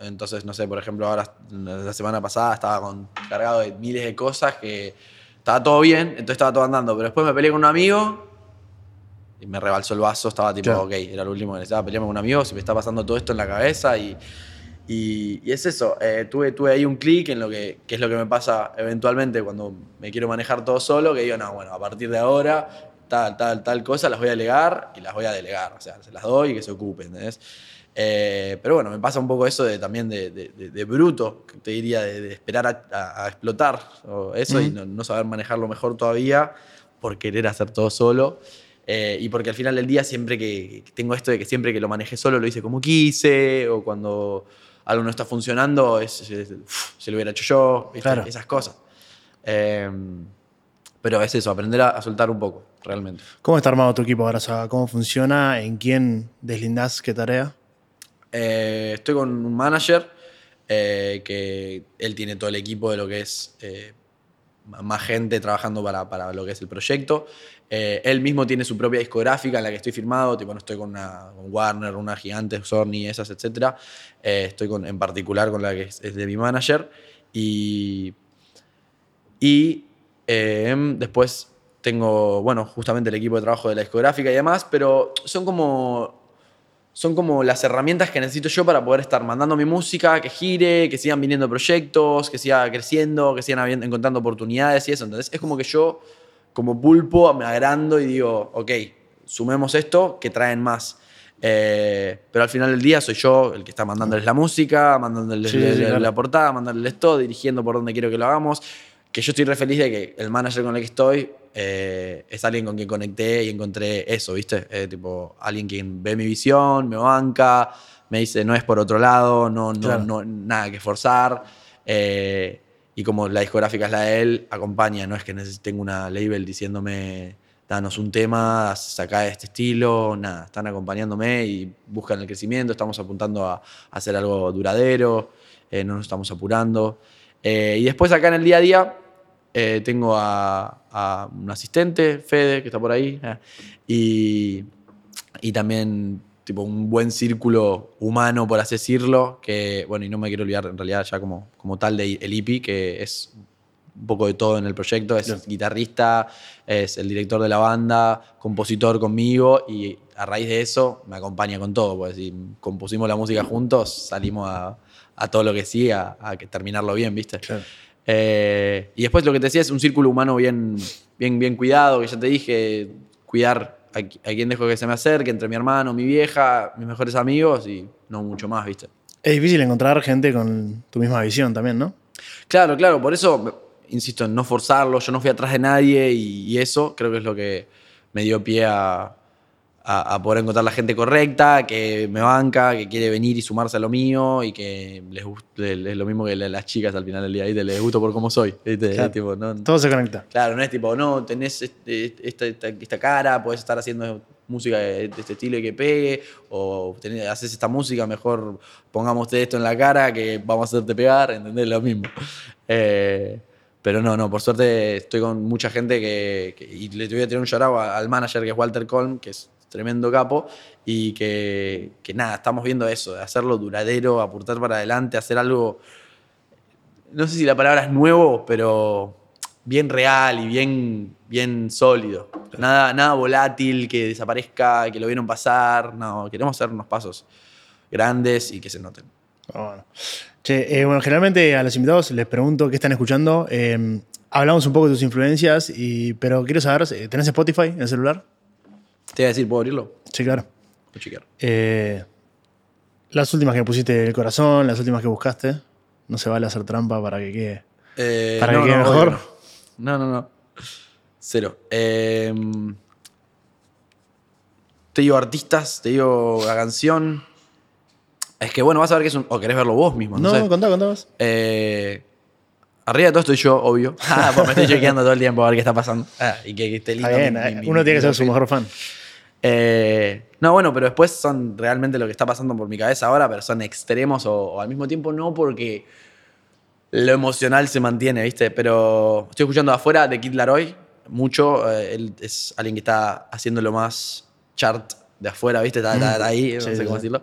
Entonces, no sé, por ejemplo, ahora la semana pasada estaba con, cargado de miles de cosas que estaba todo bien, entonces estaba todo andando, pero después me peleé con un amigo y me rebalsó el vaso, estaba tipo, Claro. ok, era lo último que necesitaba, pelearme con un amigo, se me está pasando todo esto en la cabeza y, y, y es eso, eh, tuve, tuve ahí un clic en lo que, que es lo que me pasa eventualmente cuando me quiero manejar todo solo, que digo, no, bueno, a partir de ahora, tal, tal, tal cosa, las voy a delegar y las voy a delegar, o sea, se las doy y que se ocupen, ¿entendés? Eh, pero bueno, me pasa un poco eso de, también de, de- de- de bruto, te diría, de, esperar a, a- a explotar o eso y no saber manejarlo mejor todavía por querer hacer todo solo. Eh, y porque al final del día siempre que, que tengo esto de que siempre que lo manejé solo lo hice como quise, o cuando algo no está funcionando, es, es- uf, se lo hubiera hecho yo, esas cosas. Eh, pero es eso, aprender a, a soltar un poco, realmente. ¿Cómo está armado tu equipo ahora? O sea, ¿Cómo funciona? ¿En quién deslindás qué tarea? Eh, estoy con un manager eh, que él tiene todo el equipo de lo que es eh, más gente trabajando para, para lo que es el proyecto. Eh, él mismo tiene su propia discográfica en la que estoy firmado, tipo no estoy con, una, con Warner, una gigante, Sony, esas, etc. estoy con, en particular con la que es, es de mi manager. Y, y eh, después tengo, bueno, justamente el equipo de trabajo de la discográfica y demás, pero son como son como las herramientas que necesito yo para poder estar mandando mi música, que gire, que sigan viniendo proyectos, que siga creciendo, que sigan habiendo- encontrando oportunidades y eso. Entonces es como que yo, como pulpo, me agrando y digo, ok, sumemos esto, que traen más. Eh, pero al final del día soy yo el que está mandándoles la música, mandándoles Sí, sí, la, claro. la portada, mandándoles todo, dirigiendo por donde quiero que lo hagamos. Que yo estoy re feliz de que el manager con el que estoy eh, es alguien con quien conecté y encontré eso, ¿viste? Eh, tipo, alguien quien ve mi visión, me banca, me dice no es por otro lado, no, no, Claro. no nada que forzar. Eh, y como la discográfica es la de él, acompaña, no es que tenga una label diciéndome danos un tema, saca este estilo, nada, están acompañándome y buscan el crecimiento, estamos apuntando a, a hacer algo duradero, eh, no nos estamos apurando. Y después acá en el día a día eh, tengo a, a un asistente, Fede, que está por ahí, eh, y, y también tipo un buen círculo humano, por así decirlo, que, bueno, y no me quiero olvidar en realidad ya como, como tal de el IPI, que es un poco de todo en el proyecto, es guitarrista, es el director de la banda, compositor conmigo y a raíz de eso me acompaña con todo, pues si compusimos la música juntos, salimos a, a todo lo que sí, a, a terminarlo bien, ¿viste? Claro. Eh, y después lo que te decía es un círculo humano bien, bien, bien cuidado, que ya te dije, cuidar a, a quien dejo que se me acerque, entre mi hermano, mi vieja, mis mejores amigos y no mucho más, ¿viste? Es difícil encontrar gente con tu misma visión también, ¿no? Claro, claro, por eso insisto en no forzarlo, yo no fui atrás de nadie y, y eso creo que es lo que me dio pie a, a- a, poder encontrar la gente correcta, que me banca, que quiere venir y sumarse a lo mío y que les es lo mismo que la- las chicas al final del día, ¿viste? les gusto por cómo soy. ¿viste? Claro. Tipo, no, Todo se conecta. Claro, no es tipo, no, tenés este- esta, esta- esta cara, podés estar haciendo música de, de este estilo y que pegue, o tenés, haces esta música, mejor pongámoste esto en la cara que vamos a hacerte pegar, ¿entendés? Lo mismo. Eh, pero no, no, por suerte estoy con mucha gente que, que- y le voy a tirar un shout out al manager que es Walter Colm, que es tremendo capo, y que, que nada, estamos viendo eso, de hacerlo duradero, aportar para adelante, hacer algo no sé si la palabra es nuevo, pero bien real y bien, bien sólido. Nada, nada volátil, que desaparezca, que lo vieron pasar. No, queremos hacer unos pasos grandes y que se noten. Ah, Bueno. Che, eh, bueno, generalmente a los invitados les pregunto qué están escuchando. Eh, hablamos un poco de tus influencias, y, pero quiero saber, eh, ¿tenés Spotify en el celular? Te voy a decir, ¿puedo abrirlo? Sí, claro. Chequear. Eh, las últimas que pusiste el corazón, las últimas que buscaste. No se vale hacer trampa para que quede. Eh, Para que quede mejor. obvio. No, no, no. Cero. Eh, te digo artistas, te digo la canción. Es que bueno, vas a ver que es un. O querés verlo vos mismo, no, No, sé. contá, contá vos. Eh, arriba de todo estoy yo, obvio. *laughs* Ah, pues me estoy chequeando todo el tiempo a ver qué está pasando. Ah, y que, que esté lindo. Está bien, mi- mi- mi- uno tiene que ser su mejor fan. Eh, no, bueno, pero después son realmente lo que está pasando por mi cabeza ahora, pero son extremos o, o al mismo tiempo no, porque lo emocional se mantiene, ¿viste? Pero estoy escuchando afuera de Kid Laroi mucho. eh, él es alguien que está haciendo lo más chart de afuera, ¿viste? Está, está- está ahí, no Sí, sé sí, cómo decirlo.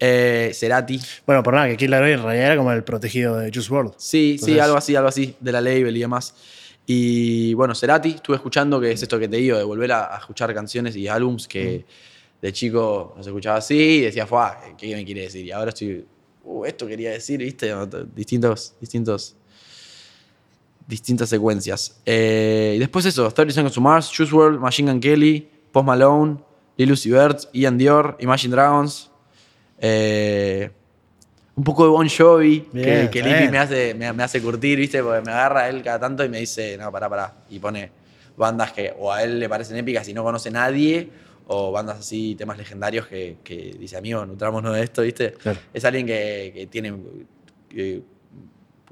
Eh, Cerati. Bueno, por nada, que Kid Laroi en realidad era como el protegido de Juice WRLD. Sí, sí, algo así, algo así, de la label y demás. Y bueno, Cerati, estuve escuchando, que es esto que te digo, de volver a, a escuchar canciones y álbums que de chico los escuchaba así y decía, fue, ¿qué me quiere decir? Y ahora estoy, uh, esto quería decir, ¿viste? Distintos, distintos, distintas secuencias. Eh, y después eso, 30 Seconds to Mars, Choose World, Machine Gun Kelly, Post Malone, Lil Uzi Vert, Ian Dior, Imagine Dragons. eh, un poco de Bon Jovi, Bien, que, que me hace, me, me hace curtir, ¿viste? Porque me agarra él cada tanto y me dice, no, pará, pará. Y pone bandas que o a él le parecen épicas y no conoce nadie, o bandas así, temas legendarios que, que dice, amigo, nutrámonos de esto, ¿viste? Claro. Es alguien que, que tiene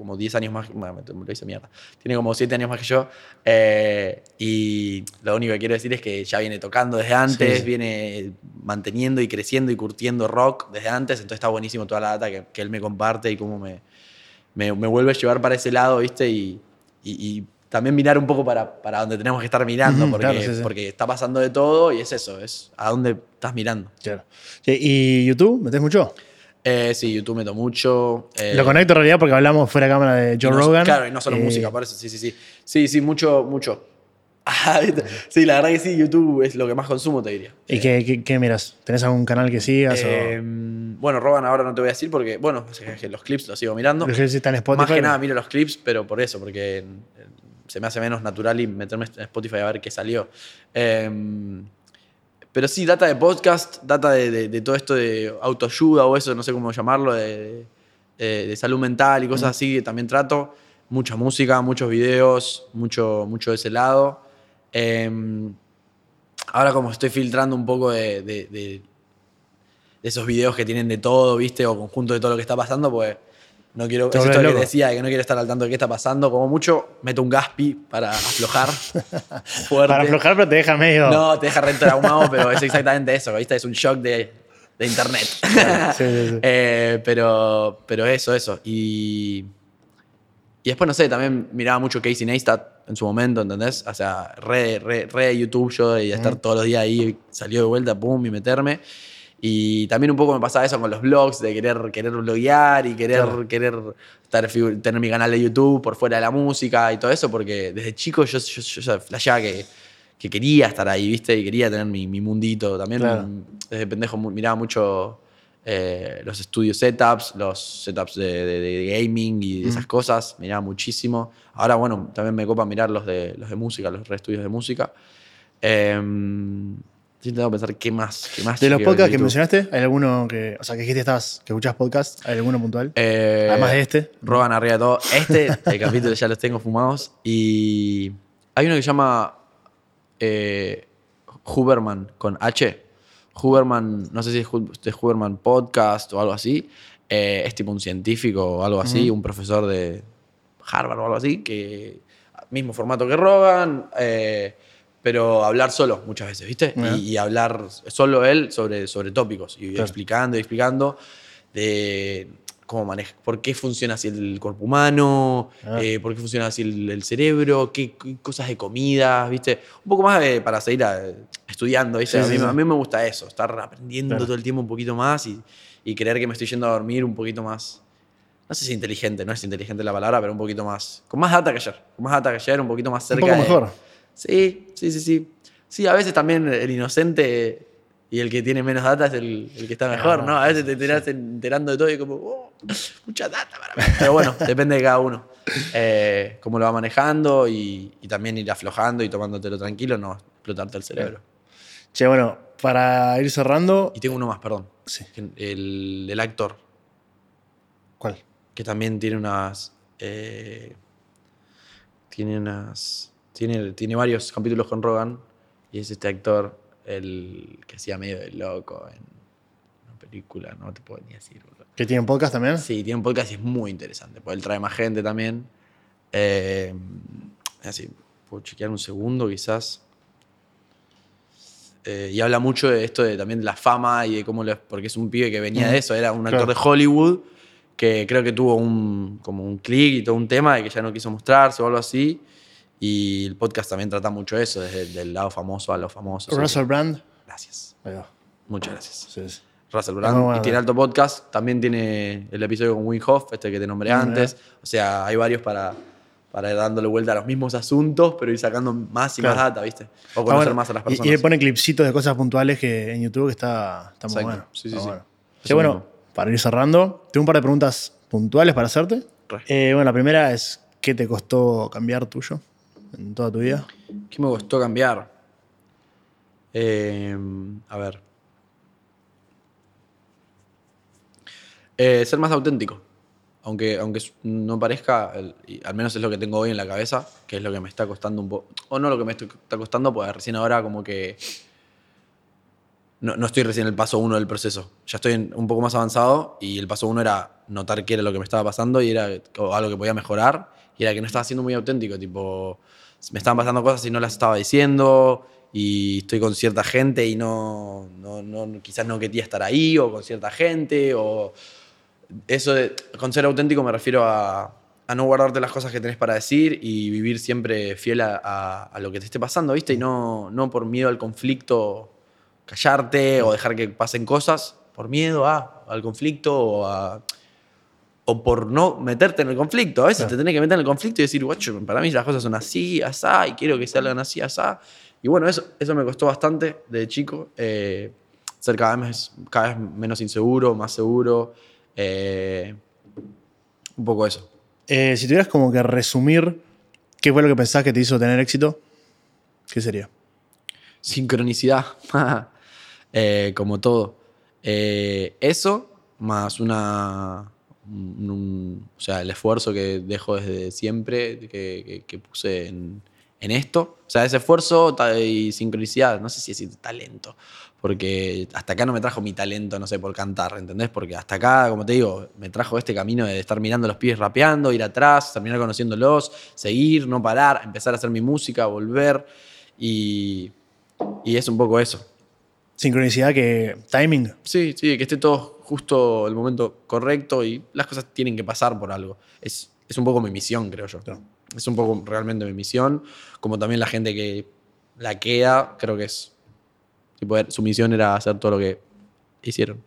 como 10 años más, bueno, me lo hice mierda. Tiene como 7 años más que yo. eh, y lo único que quiero decir es que ya viene tocando desde antes, Sí, viene manteniendo y creciendo y curtiendo rock desde antes. Entonces está buenísimo toda la data que, que él me comparte y cómo me, me, me vuelve a llevar para ese lado, ¿viste? Y, y- y también mirar un poco para, para donde tenemos que estar mirando, porque, claro, sí, sí. porque está pasando de todo y es eso, es a dónde estás mirando. Claro. ¿Y YouTube? ¿Metés mucho? Eh, sí, YouTube meto mucho. eh, Lo conecto en realidad porque hablamos fuera de cámara de Joe no- Rogan. Claro, y no solo Eh, música, parece. Sí, sí, sí. Sí, sí, mucho, mucho. *laughs* Ah, ¿viste? sí, la verdad que sí, YouTube es lo que más consumo, te diría. ¿Y qué, qué, qué miras? ¿Tenés algún canal que sigas? Eh, bueno, Roban ahora no te voy a decir porque, bueno, los clips los sigo mirando. o no sé si está en Spotify? Más que nada miro los clips, pero por eso, porque eh, se me hace menos natural y meterme en Spotify a ver qué salió. Eh, pero sí, data de podcast, data de, de- de todo esto de autoayuda o eso, no sé cómo llamarlo, de, de- de salud mental y cosas así que también trato. Mucha música, muchos videos, mucho, mucho de ese lado. Eh, ahora como estoy filtrando un poco de, de- de- de esos videos que tienen de todo, ¿viste? O conjunto de todo lo que está pasando, pues no quiero... Es esto que loco. decía, de que no quiero estar al tanto de qué está pasando. Como mucho, meto un gaspi para aflojar. *laughs* Para aflojar, pero te deja medio. No, te deja retraumado, pero es exactamente eso, ¿viste? Es un shock de, de internet. Sí, sí, sí. *laughs* Eh, pero, pero eso, eso. Y, y después, no sé, también miraba mucho Casey Neistat en su momento, ¿entendés? O sea, re, re, re YouTube yo y estar todos los días ahí, salió de vuelta, pum, y meterme. Y también un poco me pasaba eso con los blogs, de querer, querer bloguear y querer, Claro. querer estar, tener mi canal de YouTube por fuera de la música y todo eso, porque desde chico yo, yo, yo flasheaba que, que quería estar ahí, ¿viste? Y quería tener mi, mi mundito. También Claro. desde pendejo miraba mucho eh, los estudios setups, los setups de, de- de gaming y de esas cosas, miraba muchísimo. Ahora, bueno, también me copa mirar los de, los de música, los estudios de música. Eh, estoy intentando pensar qué más. Qué más De los podcasts que mencionaste, ¿hay alguno que. O sea, que dijiste estabas, que escuchás podcast? ¿Hay alguno puntual? Eh, Además de este. Roban arriba de todo. Este, el capítulo ya los tengo fumados. Y hay uno que se llama eh, Huberman con H. Huberman, no sé si es Huberman Podcast o algo así. eh, es tipo un científico o algo así, un profesor de Harvard o algo así, que mismo formato que Rogan, eh, pero hablar solo muchas veces, ¿viste? Y, y hablar solo él sobre, sobre tópicos y Claro. explicando y explicando de cómo maneja, por qué funciona así el cuerpo humano, Ah. eh, por qué funciona así el, el cerebro, qué, qué cosas de comida, ¿viste? Un poco más de- para seguir eh, estudiando, ¿viste? Sí, a, mí, sí. a mí me gusta eso, estar aprendiendo Claro. todo el tiempo un poquito más y, y creer que me estoy yendo a dormir un poquito más. No sé si inteligente, no es inteligente la palabra, pero un poquito más. Con más data que ayer. Con más data que ayer, un poquito más Un cerca. poco de- mejor. Sí, sí, sí, sí. Sí, a veces también el inocente y el que tiene menos data es el, el que está mejor, ¿no? A veces te enterás enterando de todo y como, oh, mucha data para mí. Pero bueno, depende de cada uno. Eh, cómo lo va manejando y, y también ir aflojando y tomándotelo tranquilo, no explotarte el cerebro. Che, bueno, para ir cerrando. Y tengo uno más, perdón. Sí. El, el actor, ¿Cuál? que también tiene unas. eh, tiene unas. Tiene, tiene varios capítulos con Rogan. Y es este actor, el que hacía medio de loco en una película, no te puedo ni decir, boludo. ¿Que tiene un podcast también? Sí, tiene un podcast y es muy interesante, porque él trae más gente también. Eh, así, puedo chequear un segundo quizás. Eh, y habla mucho de esto de, también de la fama y de cómo le- porque es un pibe que venía de eso, era un actor Claro. de Hollywood que creo que tuvo un, como un clic y todo un tema de que ya no quiso mostrarse o algo así. Y el podcast también trata mucho eso, desde el del lado famoso a lo famoso. Russell Brand. Gracias. Muchas gracias. Sí, sí. Russell Brand. bueno, y tiene ¿no? alto podcast. También tiene el episodio con Wim Hof, este que te nombré antes. O sea, hay varios para, para ir dándole vuelta a los mismos asuntos, pero ir sacando más y Claro. más data, ¿viste? O conocer más a las Y- personas. Y, él pone clipsitos de cosas puntuales que en YouTube que está, está muy Exacto. bueno. Sí, sí, Está sí. bueno. Bueno, para ir cerrando, tengo un par de preguntas puntuales para hacerte. Eh, bueno, la primera es: ¿qué te costó cambiar tuyo en toda tu vida? ¿Qué me costó cambiar? Eh, a ver. Eh, ser más auténtico. Aunque, aunque no parezca, al menos es lo que tengo hoy en la cabeza, que es lo que me está costando un poco. O no lo que me está costando, pues recién ahora como que. No, no estoy recién en el paso uno del proceso. Ya estoy en- un poco más avanzado y el paso uno era notar qué era lo que me estaba pasando y era algo que podía mejorar y era que no estaba siendo muy auténtico. Tipo, me estaban pasando cosas y no las estaba diciendo y estoy con cierta gente y no, no, no- quizás no quería estar ahí o con cierta gente o eso de, con ser auténtico me refiero a, a no guardarte las cosas que tenés para decir y vivir siempre fiel a, a- lo que te esté pasando, ¿viste? Y no, no por miedo al conflicto callarte o dejar que pasen cosas, por miedo a, al conflicto o a o por no meterte en el conflicto. A veces Claro. te tenés que meter en el conflicto y decir, guacho, para mí las cosas son así, asá, y quiero que salgan así, asá. Y bueno, eso, eso me costó bastante de chico. eh, ser cada vez, cada vez menos inseguro, más seguro. eh, un poco eso. Eh, si tuvieras como que resumir qué fue lo que pensás que te hizo tener éxito, ¿qué sería? Sincronicidad. *laughs* Como todo. Eso, más una. O sea, el esfuerzo que dejo desde siempre, que, que- que puse en, en esto. O sea, ese esfuerzo y sincronicidad, no sé si decir talento. Porque hasta acá no me trajo mi talento, no sé, por cantar, ¿entendés? Porque hasta acá, como te digo, me trajo este camino de estar mirando a los pibes rapeando, ir atrás, terminar conociéndolos, seguir, no parar, empezar a hacer mi música, volver. Y, y es un poco eso. Sincronicidad que. Timing. Sí, sí, que esté todo justo el momento correcto y las cosas tienen que pasar por algo. Es, es un poco mi misión, creo yo. Claro. Es un poco realmente mi misión. Como también la gente que la queda, creo que es. tipo, su misión era hacer todo lo que hicieron.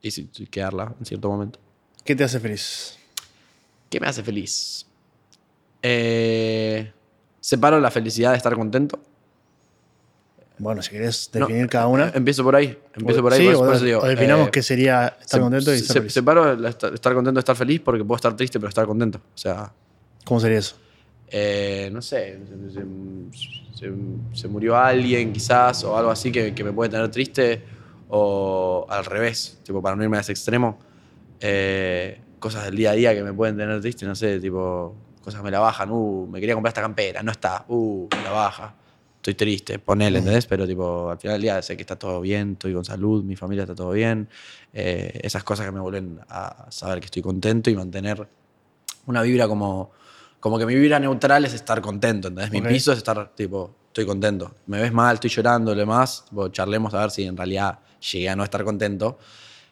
Y quedarla en cierto momento. ¿Qué te hace feliz? ¿Qué me hace feliz? Eh, separo la felicidad de estar contento. Bueno, si querés No, definir cada una. Empiezo por ahí. Empiezo por ahí. Sí, por eso- o, por eso digo, o definamos eh, qué sería estar Se- contento y se- feliz. Separo estar, estar contento de estar feliz porque puedo estar triste pero estar contento. O sea, ¿Cómo sería eso? eh, no sé, se, se- se- murió alguien quizás o algo así que, que me puede tener triste o al revés, tipo para no irme a ese extremo. eh, cosas del día a día que me pueden tener triste, no sé, tipo cosas me la bajan, uh, me quería comprar esta campera, no está, uh, me la baja. Estoy triste, ponele, ¿entendés? Pero tipo, al final del día sé que está todo bien, estoy con salud, mi familia está todo bien. Eh, esas cosas que me vuelven a saber que estoy contento y mantener una vibra como, como que mi vibra neutral es estar contento, ¿entendés? Mi piso es estar, tipo, estoy contento. Me ves mal, estoy llorando, lo demás, tipo, charlemos a ver si en realidad llegué a no estar contento.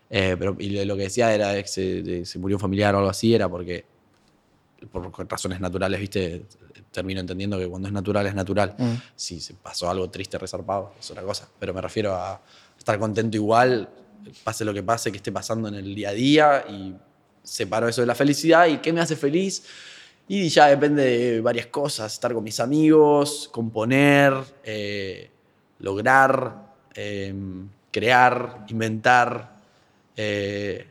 Eh, pero y lo- que decía era que se, se murió un familiar o algo así, era porque por razones naturales, viste, termino entendiendo que cuando es natural es natural. Mm. Si se pasó algo triste, resarpado, es otra cosa. Pero me refiero a estar contento igual, pase lo que pase, que esté pasando en el día a día y separo eso de la felicidad y qué me hace feliz. Y ya depende de varias cosas, estar con mis amigos, componer, eh, lograr, eh, crear, inventar. eh,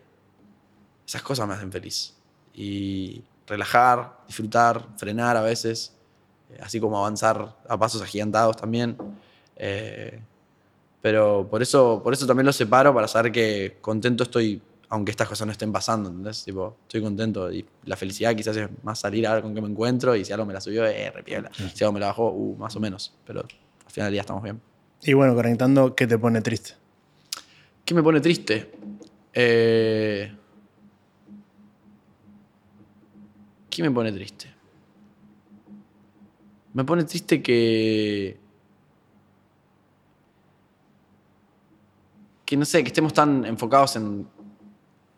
esas cosas me hacen feliz. Y relajar, disfrutar, frenar a veces, eh, así como avanzar a pasos agigantados también. Eh, pero por eso, por eso también lo separo, para saber que contento estoy, aunque estas cosas no estén pasando, ¿entendés? Tipo, estoy contento. Y la felicidad quizás es más salir a ver con qué me encuentro y si algo me la subió, eh, repiola. Si algo me la bajó, uh, más o menos. Pero al final del día estamos bien. Y bueno, conectando, ¿qué te pone triste? ¿Qué me pone triste? Eh, ¿Qué me pone triste? Me pone triste que. Que no sé, que estemos tan enfocados en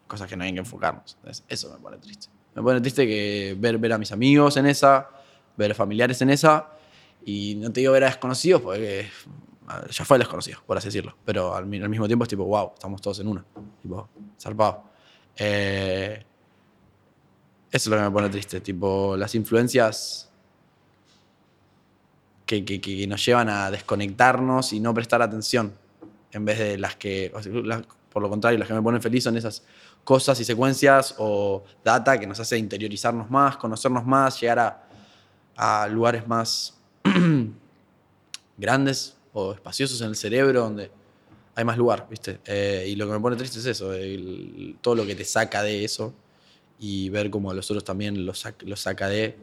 cosas que no hay que enfocarnos. Eso me pone triste. Me pone triste que ver, ver a mis amigos en esa, ver familiares en esa, y no te digo ver a desconocidos, porque ya fue desconocido, por así decirlo. Pero al, al mismo tiempo es tipo, wow, estamos todos en una. Tipo, zarpado. Eh, eso es lo que me pone triste, tipo, las influencias que, que- nos llevan a desconectarnos y no prestar atención, en vez de las que, por lo contrario, las que me ponen feliz son esas cosas y secuencias o data que nos hace interiorizarnos más, conocernos más, llegar a, lugares más *clears throat* grandes o espaciosos en el cerebro donde hay más lugar, ¿viste? Eh, y lo que me pone triste es eso, todo lo que te saca de eso y ver cómo a los otros también lo, sac- lo saca de...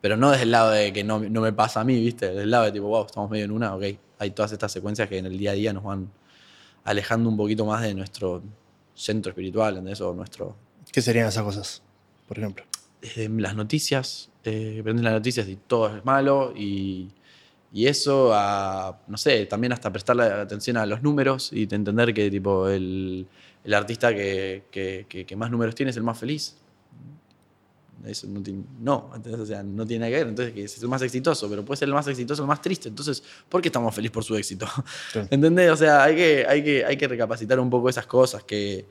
Pero no desde el lado de que no, no me pasa a mí, ¿viste? Desde el lado de tipo, wow, estamos medio en una, ok. Hay todas estas secuencias que en el día a día nos van alejando un poquito más de nuestro centro espiritual, ¿entendés? O nuestro... ¿Qué serían esas cosas, por ejemplo? Desde las noticias, eh, prendes las noticias y todo es malo y, y eso a, no sé, también hasta prestarle atención a los números y entender que tipo el, el artista que, que- que- que más números tiene es el más feliz. Eso no tiene, no, ¿entendés? O sea, no tiene nada que ver. Entonces, que es el más exitoso, pero puede ser el más exitoso, el más triste. Entonces, ¿por qué estamos felices por su éxito? Claro. *laughs* ¿Entendés? O sea, hay que, hay que, hay que recapacitar un poco esas cosas que,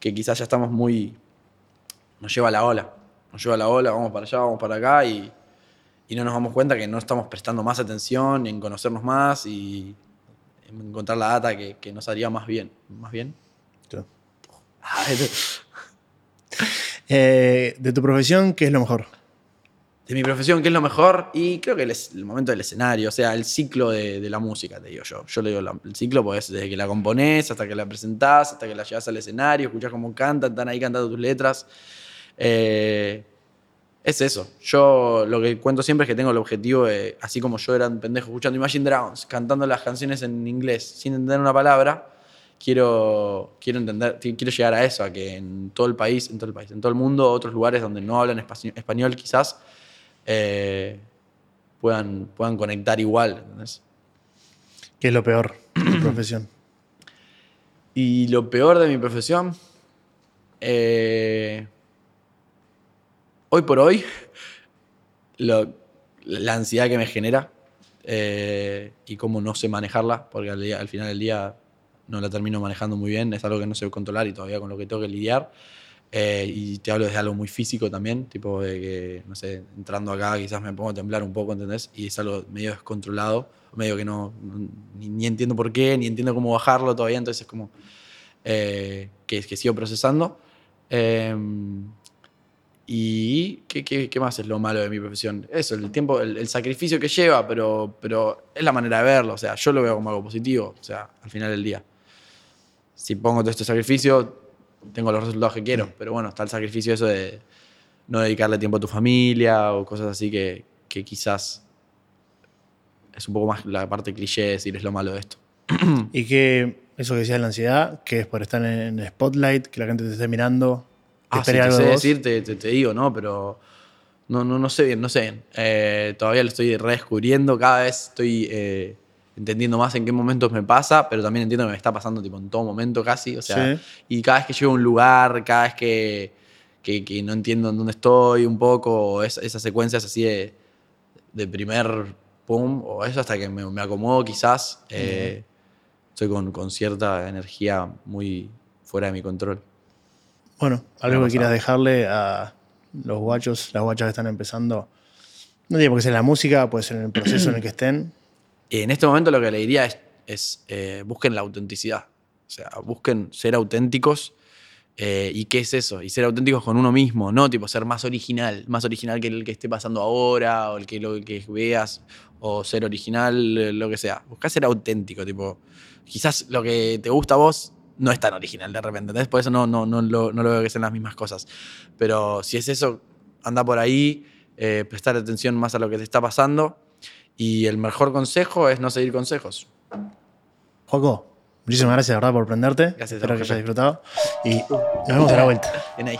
que quizás ya estamos muy. Nos lleva a la ola. Nos lleva a la ola, vamos para allá, vamos para acá y, y no nos damos cuenta que no estamos prestando más atención en conocernos más y en encontrar la data que, que nos haría más bien. ¿Más bien? Claro. *laughs* Eh, de tu profesión, ¿qué es lo mejor? de mi profesión, ¿qué es lo mejor? Y creo que el, momento del escenario, o sea, el ciclo de, la música, te digo yo. Yo le digo el ciclo porque es desde que la componés hasta que la presentás, hasta que la llevas al escenario, escuchás cómo cantan, están ahí cantando tus letras. Eh, es eso. Yo lo que cuento siempre es que tengo el objetivo de, así como yo era un pendejo escuchando Imagine Dragons, cantando las canciones en inglés sin entender una palabra, quiero, quiero entender, quiero llegar a eso, a que en todo el país, en todo el país, en todo el mundo, otros lugares donde no hablan español quizás, eh, puedan, puedan conectar igual. ¿entendés? ¿Qué es lo peor de tu *clears throat* profesión? Y lo peor de mi profesión, eh, hoy por hoy, *laughs* lo- la ansiedad que me genera eh, y cómo no sé manejarla, porque al, día- al final del día no la termino manejando muy bien, es algo que no sé controlar y todavía con lo que tengo que lidiar. Eh, y te hablo desde algo muy físico también, tipo de que, no sé, entrando acá quizás me pongo a temblar un poco, ¿entendés? Y es algo medio descontrolado, medio que no, no- ni, ni entiendo por qué, ni entiendo cómo bajarlo todavía, entonces es como eh, que, que sigo procesando. Eh, y ¿qué, qué, qué más es lo malo de mi profesión? Eso, el tiempo, el, el sacrificio que lleva, pero, pero es la manera de verlo, o sea, yo lo veo como algo positivo, o sea, al final del día. Si pongo todo este sacrificio, tengo los resultados que quiero, pero bueno, está el sacrificio eso de no dedicarle tiempo a tu familia o cosas así que, que quizás es un poco más la parte cliché de decir es lo malo de esto. *clears throat* Y que eso que decías de la ansiedad, que es por estar en el spotlight, que la gente te esté mirando, que Ah, si te sé de decir, te, te- te digo, ¿no? Pero no, no, no sé bien, no sé bien. Eh, todavía lo estoy redescubriendo, cada vez estoy eh, entendiendo más en qué momentos me pasa, pero también entiendo que me está pasando tipo, en todo momento casi. O sea, Sí. y cada vez que llego a un lugar, cada vez que, que, que no entiendo en dónde estoy un poco, es- esas secuencias así de, de primer pum, o eso hasta que me, me acomodo quizás, eh, estoy con, con cierta energía muy fuera de mi control. Bueno, algo que quieras dejarle a los guachos, las guachas que están empezando. No tiene por qué ser la música, puede ser en el proceso en el que estén. En este momento lo que le diría es, es, eh, busquen la autenticidad. O sea, busquen ser auténticos. eh, ¿Y qué es eso? Y ser auténticos con uno mismo, no tipo ser más original, más original que el que esté pasando ahora, o el que, lo que veas, o ser original, lo que sea. Busca ser auténtico, tipo, quizás lo que te gusta a vos no es tan original de repente, ¿entendés? Por eso no, no, no, lo, no lo veo que sean las mismas cosas. Pero si es eso, anda por ahí, eh, prestar atención más a lo que te está pasando. Y el mejor consejo es no seguir consejos. Joaco, muchísimas gracias, de verdad, por prenderte. Gracias Espero que hayas disfrutado. Y nos vemos a la vuelta. En ahí.